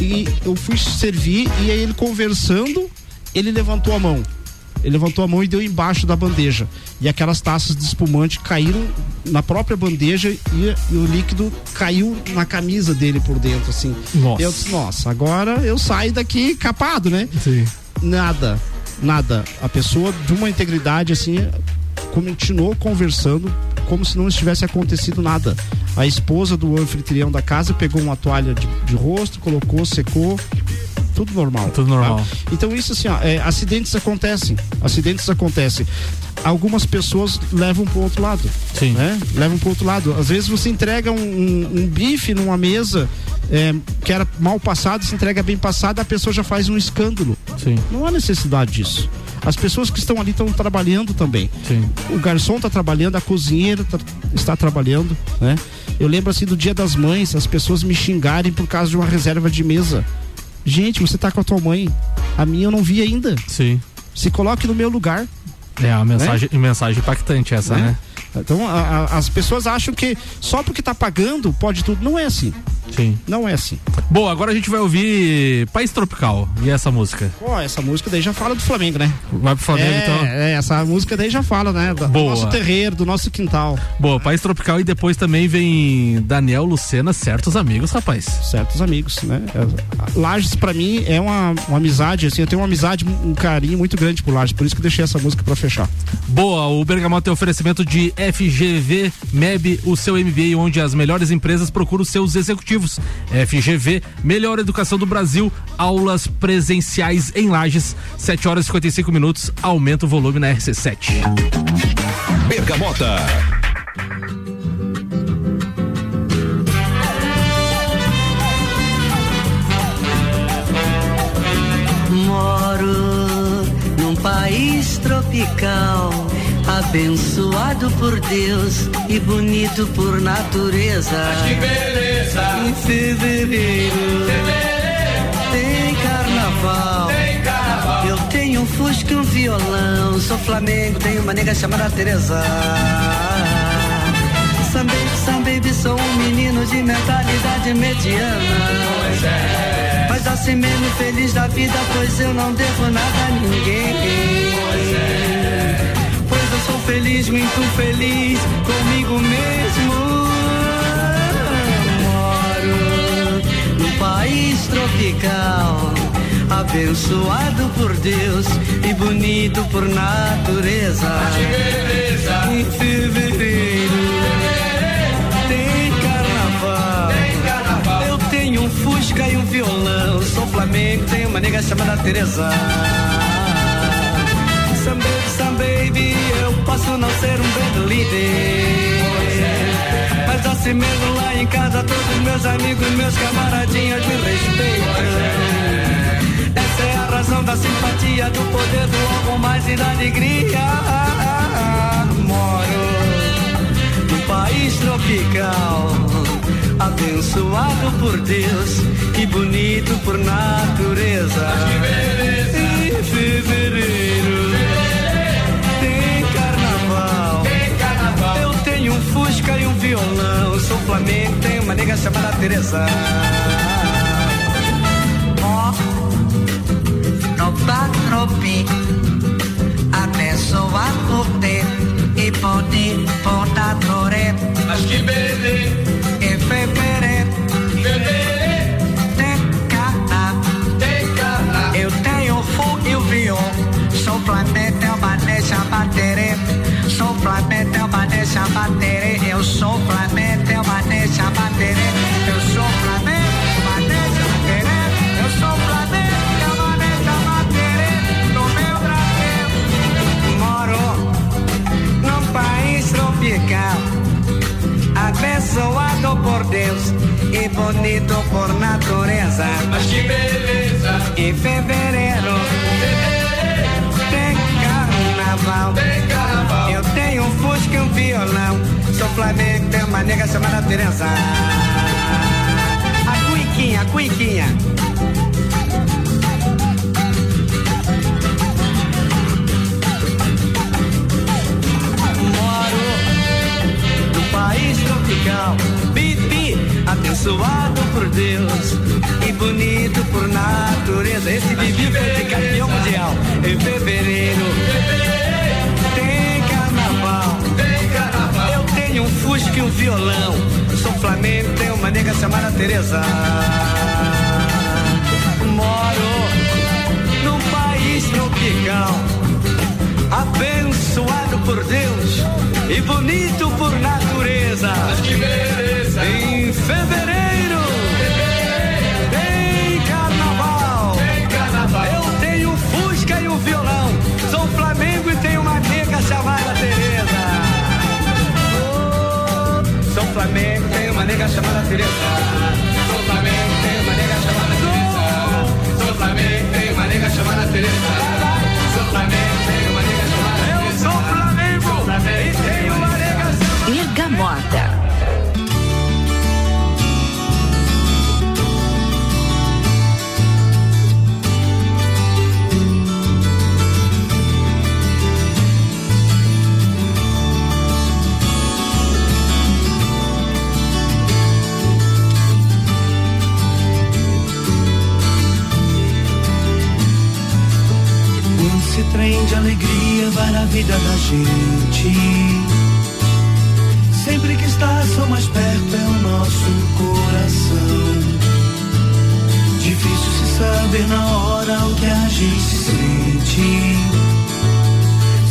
e eu fui servir, e aí ele conversando, ele levantou a mão. Ele levantou a mão e deu embaixo da bandeja. E aquelas taças de espumante caíram na própria bandeja e, e o líquido caiu na camisa dele por dentro, assim. Nossa. Eu disse, nossa, agora eu saio daqui capado, né? Sim. Nada, nada. A pessoa de uma integridade assim continuou conversando como se não estivesse acontecido nada. A esposa do anfitrião da casa pegou uma toalha de, de rosto, colocou, secou, tudo normal. Tudo normal. tá? Então isso assim, ó, é, acidentes acontecem, acidentes acontecem. Algumas pessoas levam pro outro lado, Sim. né? Levam pro outro lado. Às vezes você entrega um, um- um bife numa mesa é, que era mal passado, se entrega bem passado, a pessoa já faz um escândalo. Sim. Não há necessidade disso. As pessoas que estão ali estão trabalhando também. Sim. O garçom está trabalhando, a cozinheira tá- está trabalhando, né? Eu lembro assim do dia das mães, as pessoas me xingarem por causa de uma reserva de mesa. Gente, você tá com a tua mãe. A minha eu não vi ainda. Sim. Se coloque no meu lugar. É uma mensagem, mensagem impactante essa, né? Então a- a- as pessoas acham que só porque tá pagando pode tudo. Não é assim. Sim. Não é assim. Bom, agora a gente vai ouvir País Tropical. E essa música? Pô, essa música daí já fala do Flamengo, né? Vai pro Flamengo, é, então? É, essa música daí já fala, né? Do Boa. nosso terreiro, do nosso quintal. Boa, País Tropical e depois também vem Daniel Lucena, certos amigos, rapaz. Certos amigos, né? É, Lages, pra mim, é uma, uma amizade, assim, eu tenho uma amizade, um carinho muito grande por Lages, por isso que eu deixei essa música pra fechar. Boa, o Bergamota tem oferecimento de FGV MEB, o seu MBA, onde as melhores empresas procuram seus executivos. FGV, melhor educação do Brasil, aulas presenciais em Lages, 7 horas e 55 minutos, aumenta o volume na RC7. Bergamota. Moro num país tropical, abençoado por Deus e bonito por natureza. que beleza! Em fevereiro, tem carnaval. Tem carnaval. Eu tenho um fusca e um violão. Sou Flamengo, tenho uma nega chamada Teresa. Sam baby, sam baby, sou um menino de mentalidade mediana. Pois é. Mas assim mesmo feliz da vida, pois eu não devo nada a ninguém. Pois é. Feliz, muito feliz comigo mesmo. Moro num país tropical, abençoado por Deus e bonito por natureza. Em fevereiro tem carnaval. Eu tenho um fusca e um violão. Sou Flamengo, tenho uma nega chamada Teresa. Some baby, some baby, posso não ser um band líder. Mas assim mesmo lá em casa, todos meus amigos, meus camaradinhas me respeitam. Essa é a razão da simpatia, do poder do algo mais e da alegria. Moro num país tropical, abençoado por Deus e bonito por natureza. Em fevereiro tenho um fusca e um violão. Sou Flamengo, tenho uma nega chamada Teresa. Ó, no patropi, abençoado por Deus e bonito por Teresa. A cuiquinha, a cuiquinha. Moro no país tropical. Bibi, abençoado por Deus e bonito por natureza. Esse Bibi vai ser campeão mundial em fevereiro. Tenho um violão. Sou Flamengo, tenho uma nega chamada Teresa. Moro num país tropical, abençoado por Deus e bonito por natureza. Mas que beleza! Em fevereiro Flamengo, tenho uma nega chamada Teresa. Sou Flamengo, tem uma nega chamada Teresa. Sou Flamengo, tem uma nega chamada Teresa. Sou Flamengo, tem uma nega chamada Eu sou Flamengo e tenho uma nega chamada Esse trem de alegria vai na vida da gente. Sempre que está só mais perto é o nosso coração. Difícil se saber na hora o que a gente sente.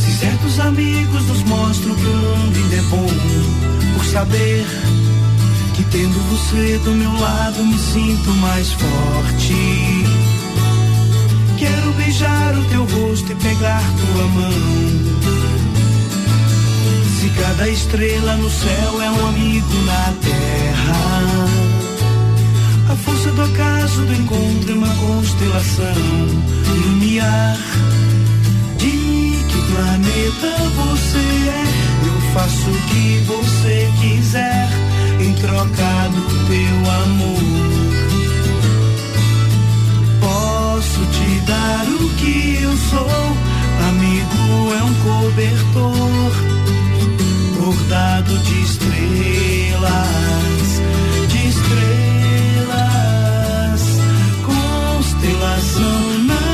Se certos amigos nos mostram que o mundo ainda é bom, por saber que tendo você do meu lado me sinto mais forte. Quero beijar o teu rosto e pegar tua mão. Se cada estrela no céu é um amigo na terra, a força do acaso do encontro é uma constelação lumiar. De que planeta você é? Eu faço o que você quiser em troca do teu amor. Posso te o que eu sou, amigo é um cobertor bordado de estrelas, de estrelas, constelação nave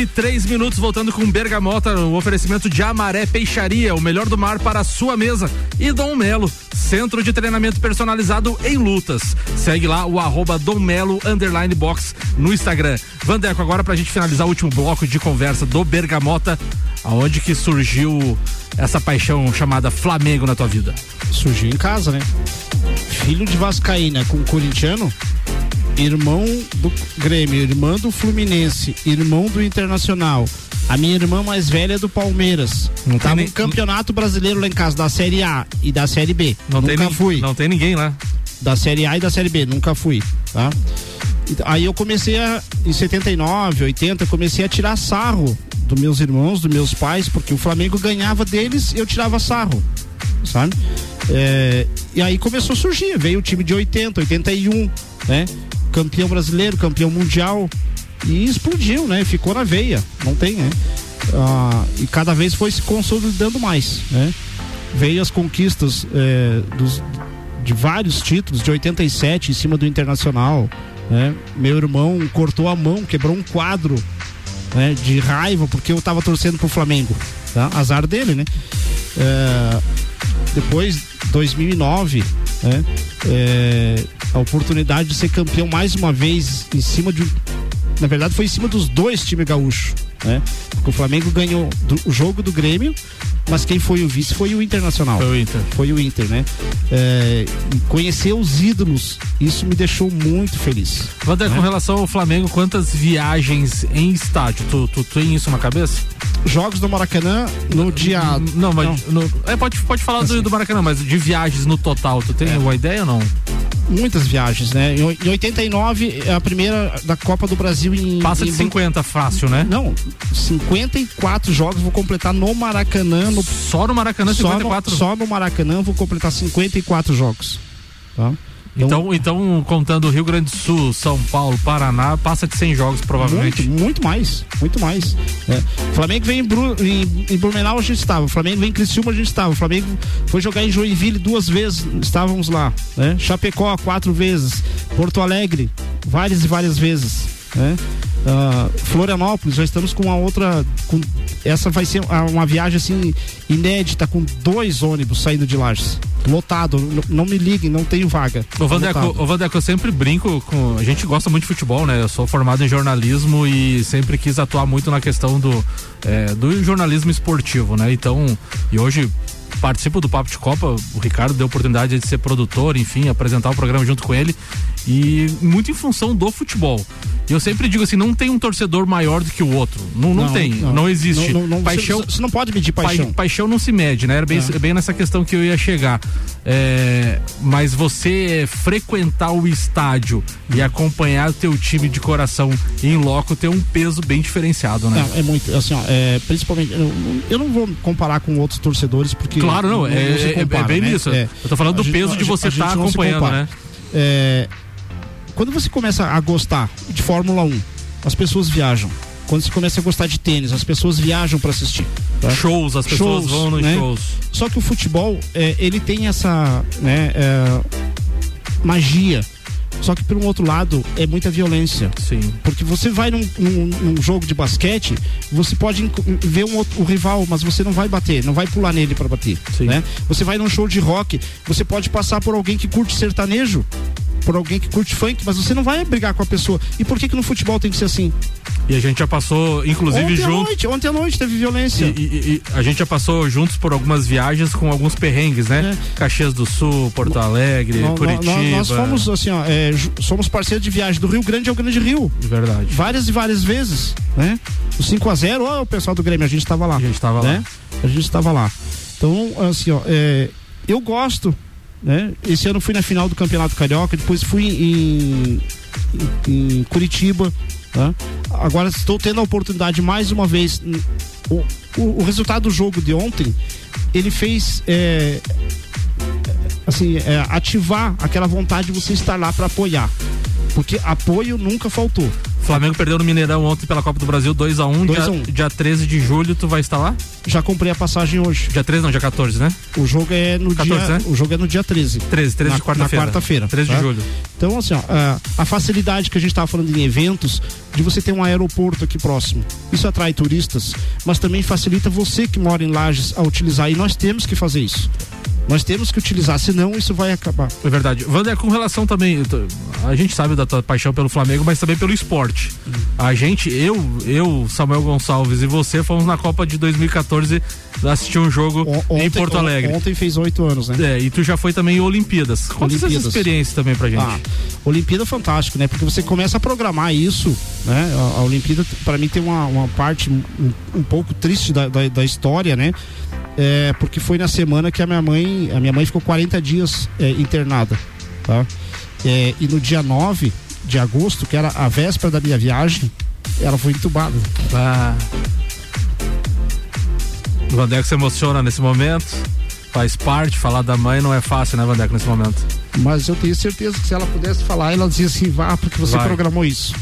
e 3 minutos, voltando com Bergamota, o oferecimento de Amaré Peixaria, o melhor do mar para a sua mesa. E Dom Melo, centro de treinamento personalizado em lutas. Segue lá o arroba Dom Melo underline box no Instagram. Vandeco, agora pra gente finalizar o último bloco de conversa do Bergamota, aonde que surgiu essa paixão chamada Flamengo na tua vida? Surgiu em casa, né? Filho de Vascaína com corintiano, irmão do Grêmio, irmã do Fluminense, irmão do Internacional. A minha irmã mais velha é do Palmeiras. Não Tava nem- no Campeonato Brasileiro lá em casa, da Série A e da Série B. Não nunca tem fui. Não tem ninguém lá. Da Série A e da Série B, nunca fui, tá? Aí eu comecei a, em 79, 80, eu comecei a tirar sarro dos meus irmãos, dos meus pais, porque o Flamengo ganhava deles e eu tirava sarro, sabe? É, e aí começou a surgir, veio o time de 80, 81, né? Campeão brasileiro, campeão mundial e explodiu, né? Ficou na veia, não tem, né? Ah, e cada vez foi se consolidando mais, né? Veio as conquistas é, dos, de vários títulos, de 87 em cima do Internacional, né? Meu irmão cortou a mão, quebrou um quadro, né? De raiva porque eu tava torcendo pro Flamengo, tá? Azar dele, né? É, depois, 2009, né? É, a oportunidade de ser campeão mais uma vez em cima de na verdade foi em cima dos dois times gaúchos, né? Porque o Flamengo ganhou do- o jogo do Grêmio, mas quem foi o vice foi o Internacional. Foi o Inter. Foi o Inter, né? É, conhecer os ídolos, isso me deixou muito feliz. Vander, né? com relação ao Flamengo, quantas viagens em estádio? Tu, tu, tu tem isso na cabeça? Jogos do Maracanã no dia. Não, mas. no- é, pode, pode falar do, do Maracanã, mas de viagens no total, tu tem É. uma ideia ou não? muitas viagens, né? Em 89, é a primeira da Copa do Brasil em. Passa de em- 50 fácil, né? Não, 54 jogos vou completar no Maracanã. No, só no Maracanã, só 54? No, só no Maracanã vou completar 54 jogos. Tá? Então, então, contando Rio Grande do Sul, São Paulo, Paraná, passa de 100 jogos provavelmente. Muito, muito mais, muito mais. né? Flamengo vem em, Bru, em, em Blumenau, a gente estava. Flamengo vem em Criciúma, a gente estava. Flamengo foi jogar em Joinville duas vezes, estávamos lá. Né? Chapecó, quatro vezes. Porto Alegre, várias e várias vezes. Né? Ah, Florianópolis, já estamos com uma outra. Com, essa vai ser uma, viagem assim inédita, com dois ônibus saindo de Lages. Lotado, não me liguem, não tenho vaga. Ô Vandeco, ô Vandeco, eu sempre brinco com. A gente gosta muito de futebol, né? Eu sou formado em jornalismo e sempre quis atuar muito na questão do, é, do jornalismo esportivo, né? Então, e hoje participo do Papo de Copa, o Ricardo deu a oportunidade de ser produtor, enfim, apresentar o programa junto com ele. E muito em função do futebol. E eu sempre digo assim, não tem um torcedor maior do que o outro. Não, não, tem, não, existe. Não, não, não, paixão, você, não pode medir paixão. Pai- paixão não se mede, né? Era bem, É. bem nessa questão que eu ia chegar. É, mas você frequentar o estádio e acompanhar o teu time de coração em loco tem um peso bem diferenciado, né? Não, é muito, assim, ó, é, principalmente, eu, eu não vou comparar com outros torcedores, porque. Claro, não, é- se é- é compara, bem né? isso. Eu tô falando do gente peso não- de você gente tá não acompanhando, né? É, quando você começa a gostar de Fórmula 1, as pessoas viajam. Quando você começa a gostar de tênis, as pessoas viajam para assistir. tá? Shows, as pessoas vão nos shows. Só que o futebol, é, ele tem essa né, é, magia. Só que, por um outro lado, é muita violência. Sim. Porque você vai num, num- num jogo de basquete, você pode ver um outro, o rival, mas você não vai bater, não vai pular nele para bater. Né? Você vai num show de rock, você pode passar por alguém que curte sertanejo, por alguém que curte funk, mas você não vai brigar com a pessoa. E por que, que no futebol tem que ser assim? E a gente já passou, inclusive, ontem à noite, ontem à noite teve violência. E, e- e a gente já passou juntos por algumas viagens com alguns perrengues, né? Caxias do Sul, Porto Alegre, nó- Curitiba. nó- Nós fomos assim, ó, é, somos parceiros de viagem do Rio Grande ao Grande Rio. Verdade. Várias e várias vezes, né? O 5 a 0 ó, o pessoal do Grêmio, a gente estava lá. A gente estava né? A gente estava lá. Então, assim, ó, é, eu gosto, né? Esse ano fui na final do Campeonato Carioca, depois fui em, em, em Curitiba, tá? Agora estou tendo a oportunidade mais uma vez. O, o, o resultado do jogo de ontem, ele fez é, assim, é, ativar aquela vontade de você estar lá para apoiar. Porque apoio nunca faltou. Flamengo perdeu no Mineirão ontem pela Copa do Brasil 2x1. 2 a dia, 1. dia 13 de julho, tu vai estar lá? Já comprei a passagem hoje. Dia 13 não, dia 14, né? O jogo é no 14, dia, né? o jogo é no dia 13. 13, 13 na, de quarta-feira. Na quarta-feira. 13 de tá? julho. Então, assim, ó, a, a facilidade que a gente estava falando em eventos, de você ter um aeroporto aqui próximo. Isso atrai turistas, mas também facilita você que mora em Lages a utilizar. E nós temos que fazer isso. Nós temos que utilizar, senão isso vai acabar. É verdade. Wander, com relação também, a gente sabe da tua paixão pelo Flamengo, mas também pelo esporte. A gente, eu, eu, Samuel Gonçalves e você fomos na Copa de 2014 assistir um jogo em Porto Alegre. Ontem fez oito anos, né? É, e tu já foi também em Olimpíadas. Conta essa Olimpíadas. experiência também pra gente. Ah, Olimpíada é fantástico, né? Porque você começa a programar isso, né? A, a Olimpíada, para mim, tem uma, uma parte um, um pouco triste da, da, da história, né? É, porque foi na semana que a minha mãe, a minha mãe ficou 40 dias é, internada, tá? É, e no dia 9 de agosto, que era a véspera da minha viagem, ela foi entubada. Ah. O Vandeco se emociona nesse momento. Faz parte, falar da mãe não é fácil, né, Vandeco, nesse momento. Mas eu tenho certeza que se ela pudesse falar, ela dizia assim, vá, porque você Vai. programou isso.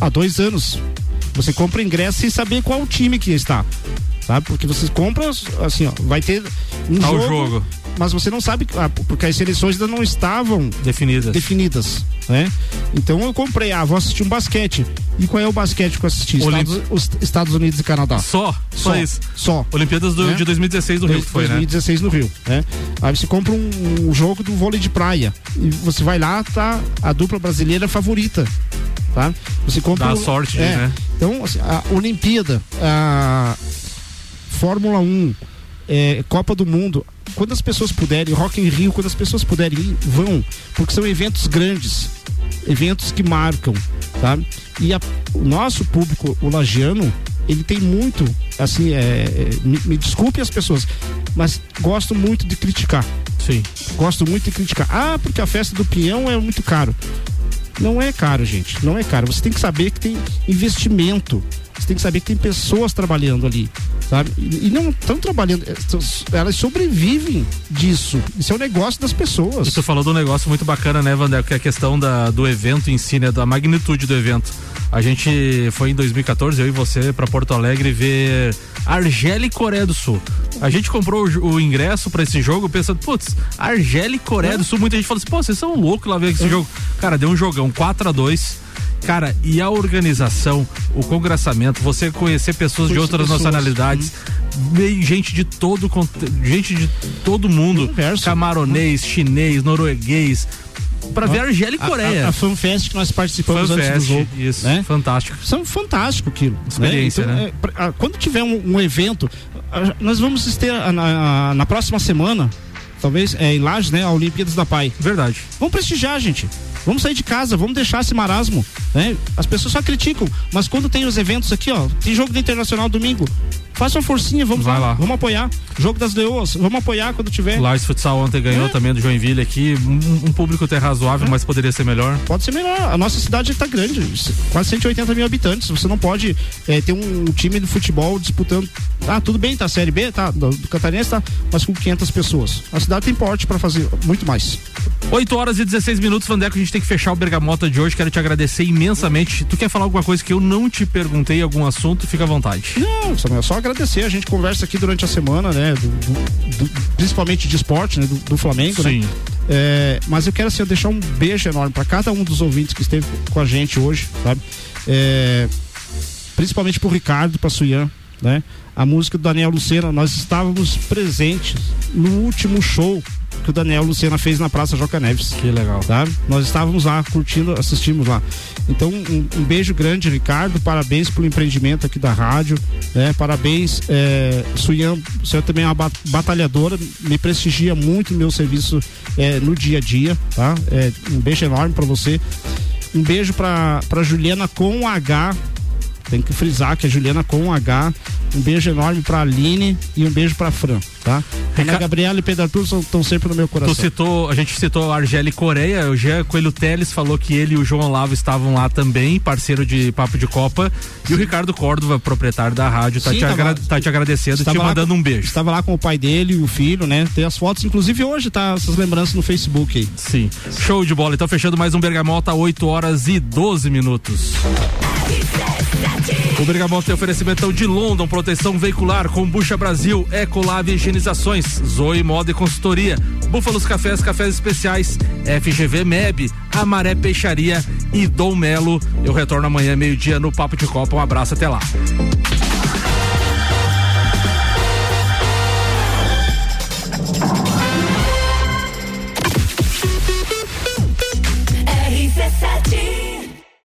Há dois anos. Você compra ingresso sem saber qual time que está. Sabe? Porque você compra, assim, ó, vai ter um Tá o jogo, jogo. Mas você não sabe, ah, porque as seleções ainda não estavam definidas. definidas né? Então eu comprei, ah, vou assistir um basquete. E qual é o basquete que eu assisti? Olimp- Estados, os Estados Unidos e Canadá. Só? Só isso? Só. Olimpíadas do- Né? de 2016 do Rio que foi, né? 2016 no Rio, né? Aí você compra um, um jogo do vôlei de praia e você vai lá, tá a dupla brasileira favorita, tá? Você compra Dá um- sorte é. né? Então, assim, a Olimpíada, a Fórmula 1, é, Copa do Mundo, quando as pessoas puderem, Rock in Rio, quando as pessoas puderem ir, vão, porque são eventos grandes, eventos que marcam, tá? E a- o nosso público, o lagiano, ele tem muito, assim, é, é, me, me desculpe as pessoas, mas gosto muito de criticar. Sim. Gosto muito de criticar. Ah, porque a festa do Pinhão é muito caro. Não é caro, gente. Não é caro. Você tem que saber que tem investimento. Você tem que saber que tem pessoas trabalhando ali, sabe? E, e não estão trabalhando, eh, elas sobrevivem disso. Isso é o um negócio das pessoas. E tu falou de um negócio muito bacana, né, Vander? Que é a questão da, do evento em si, né? Da magnitude do evento. A gente foi em 2014, eu e você, para Porto Alegre ver Argélia e Coreia do Sul. A gente comprou o, o ingresso para esse jogo pensando, putz, Argélia e Coreia é. do Sul. Muita gente falou assim, pô, vocês são loucos lá ver esse é. jogo. Cara, deu um jogão 4 a 2 Cara, e a organização, o congraçamento, você conhecer pessoas de outras pessoas, nacionalidades, meio gente de todo gente de todo mundo, Universo. camaronês, chinês, norueguês, para ver Argélia e Coreia. A, a, a FanFest que nós participamos Fanfest, antes do jogo. Isso, né? fantástico. São fantástico aquilo. Né? Experiência, né? Então, né? É, quando tiver um, um evento, nós vamos ter na, na próxima semana, talvez, é, em Lages, né? A Olimpíadas da Pai. Verdade. Vamos prestigiar, gente. Vamos sair de casa, vamos deixar esse marasmo, né? As pessoas só criticam, mas quando tem os eventos aqui, ó, tem jogo do Internacional domingo, faça uma forcinha, vamos lá, lá, vamos apoiar. Jogo das Leoas, vamos apoiar quando tiver. O Lars Futsal ontem ganhou é. também do Joinville aqui, um, um público até razoável, é. mas poderia ser melhor. Pode ser melhor, a nossa cidade está grande, quase 180 mil habitantes, você não pode é, ter um time de futebol disputando, ah, tudo bem, tá, Série B, tá, do, do Catarinense tá, mas com 500 pessoas. A cidade tem porte para fazer muito mais. 8 horas e 16 minutos, Vandeco, a gente tem que fechar o Bergamota de hoje. Quero te agradecer imensamente. Tu quer falar alguma coisa que eu não te perguntei, algum assunto? Fica à vontade. Não, só agradecer. A gente conversa aqui durante a semana, né? Do, do, do, principalmente de esporte, né? Do, Flamengo, né? Sim. né? É, mas eu quero assim, deixar um beijo enorme para cada um dos ouvintes que esteve com a gente hoje, sabe? É, principalmente pro Ricardo, pra Suyan, né? A música do Daniel Lucena, nós estávamos presentes no último show que o Daniel Lucena fez na Praça Joca Neves. Que legal. Tá? Nós estávamos lá curtindo, assistimos lá. Então, um, um beijo grande, Ricardo. Parabéns pelo empreendimento aqui da rádio. Né? Parabéns, é, Suyan, você também é uma batalhadora, me prestigia muito meu serviço é, no dia a dia. Tá? É, um beijo enorme para você. Um beijo para Juliana com H tem que frisar que a Juliana com H. Um beijo enorme pra Aline e um beijo pra Fran, tá? Ana Gabriela e Pedro Arthur estão sempre no meu coração. Tu citou, a gente citou a Argélia Coreia, o Jean Coelho Teles falou que ele e o João Lavo estavam lá também, parceiro de Papo de Copa. E o Ricardo Córdova, proprietário da rádio, tá, Sim, te, agra... tá te agradecendo, te mandando com... um beijo. Estava lá com o pai dele e o filho, né? Tem as fotos, inclusive hoje tá essas lembranças no Facebook aí. Sim. Show de bola. Então fechando mais um Bergamota, 8 horas e 12 minutos. O Bergamota tem oferecimento de London, proteção veicular, Combucha Brasil, Ecolab Higienizações, Zoe Moda e Consultoria, Búfalos Cafés, Cafés Especiais, FGV MEB, Amaré Peixaria e Dom Melo. Eu retorno amanhã, meio-dia, no Papo de Copa. Um abraço, até lá.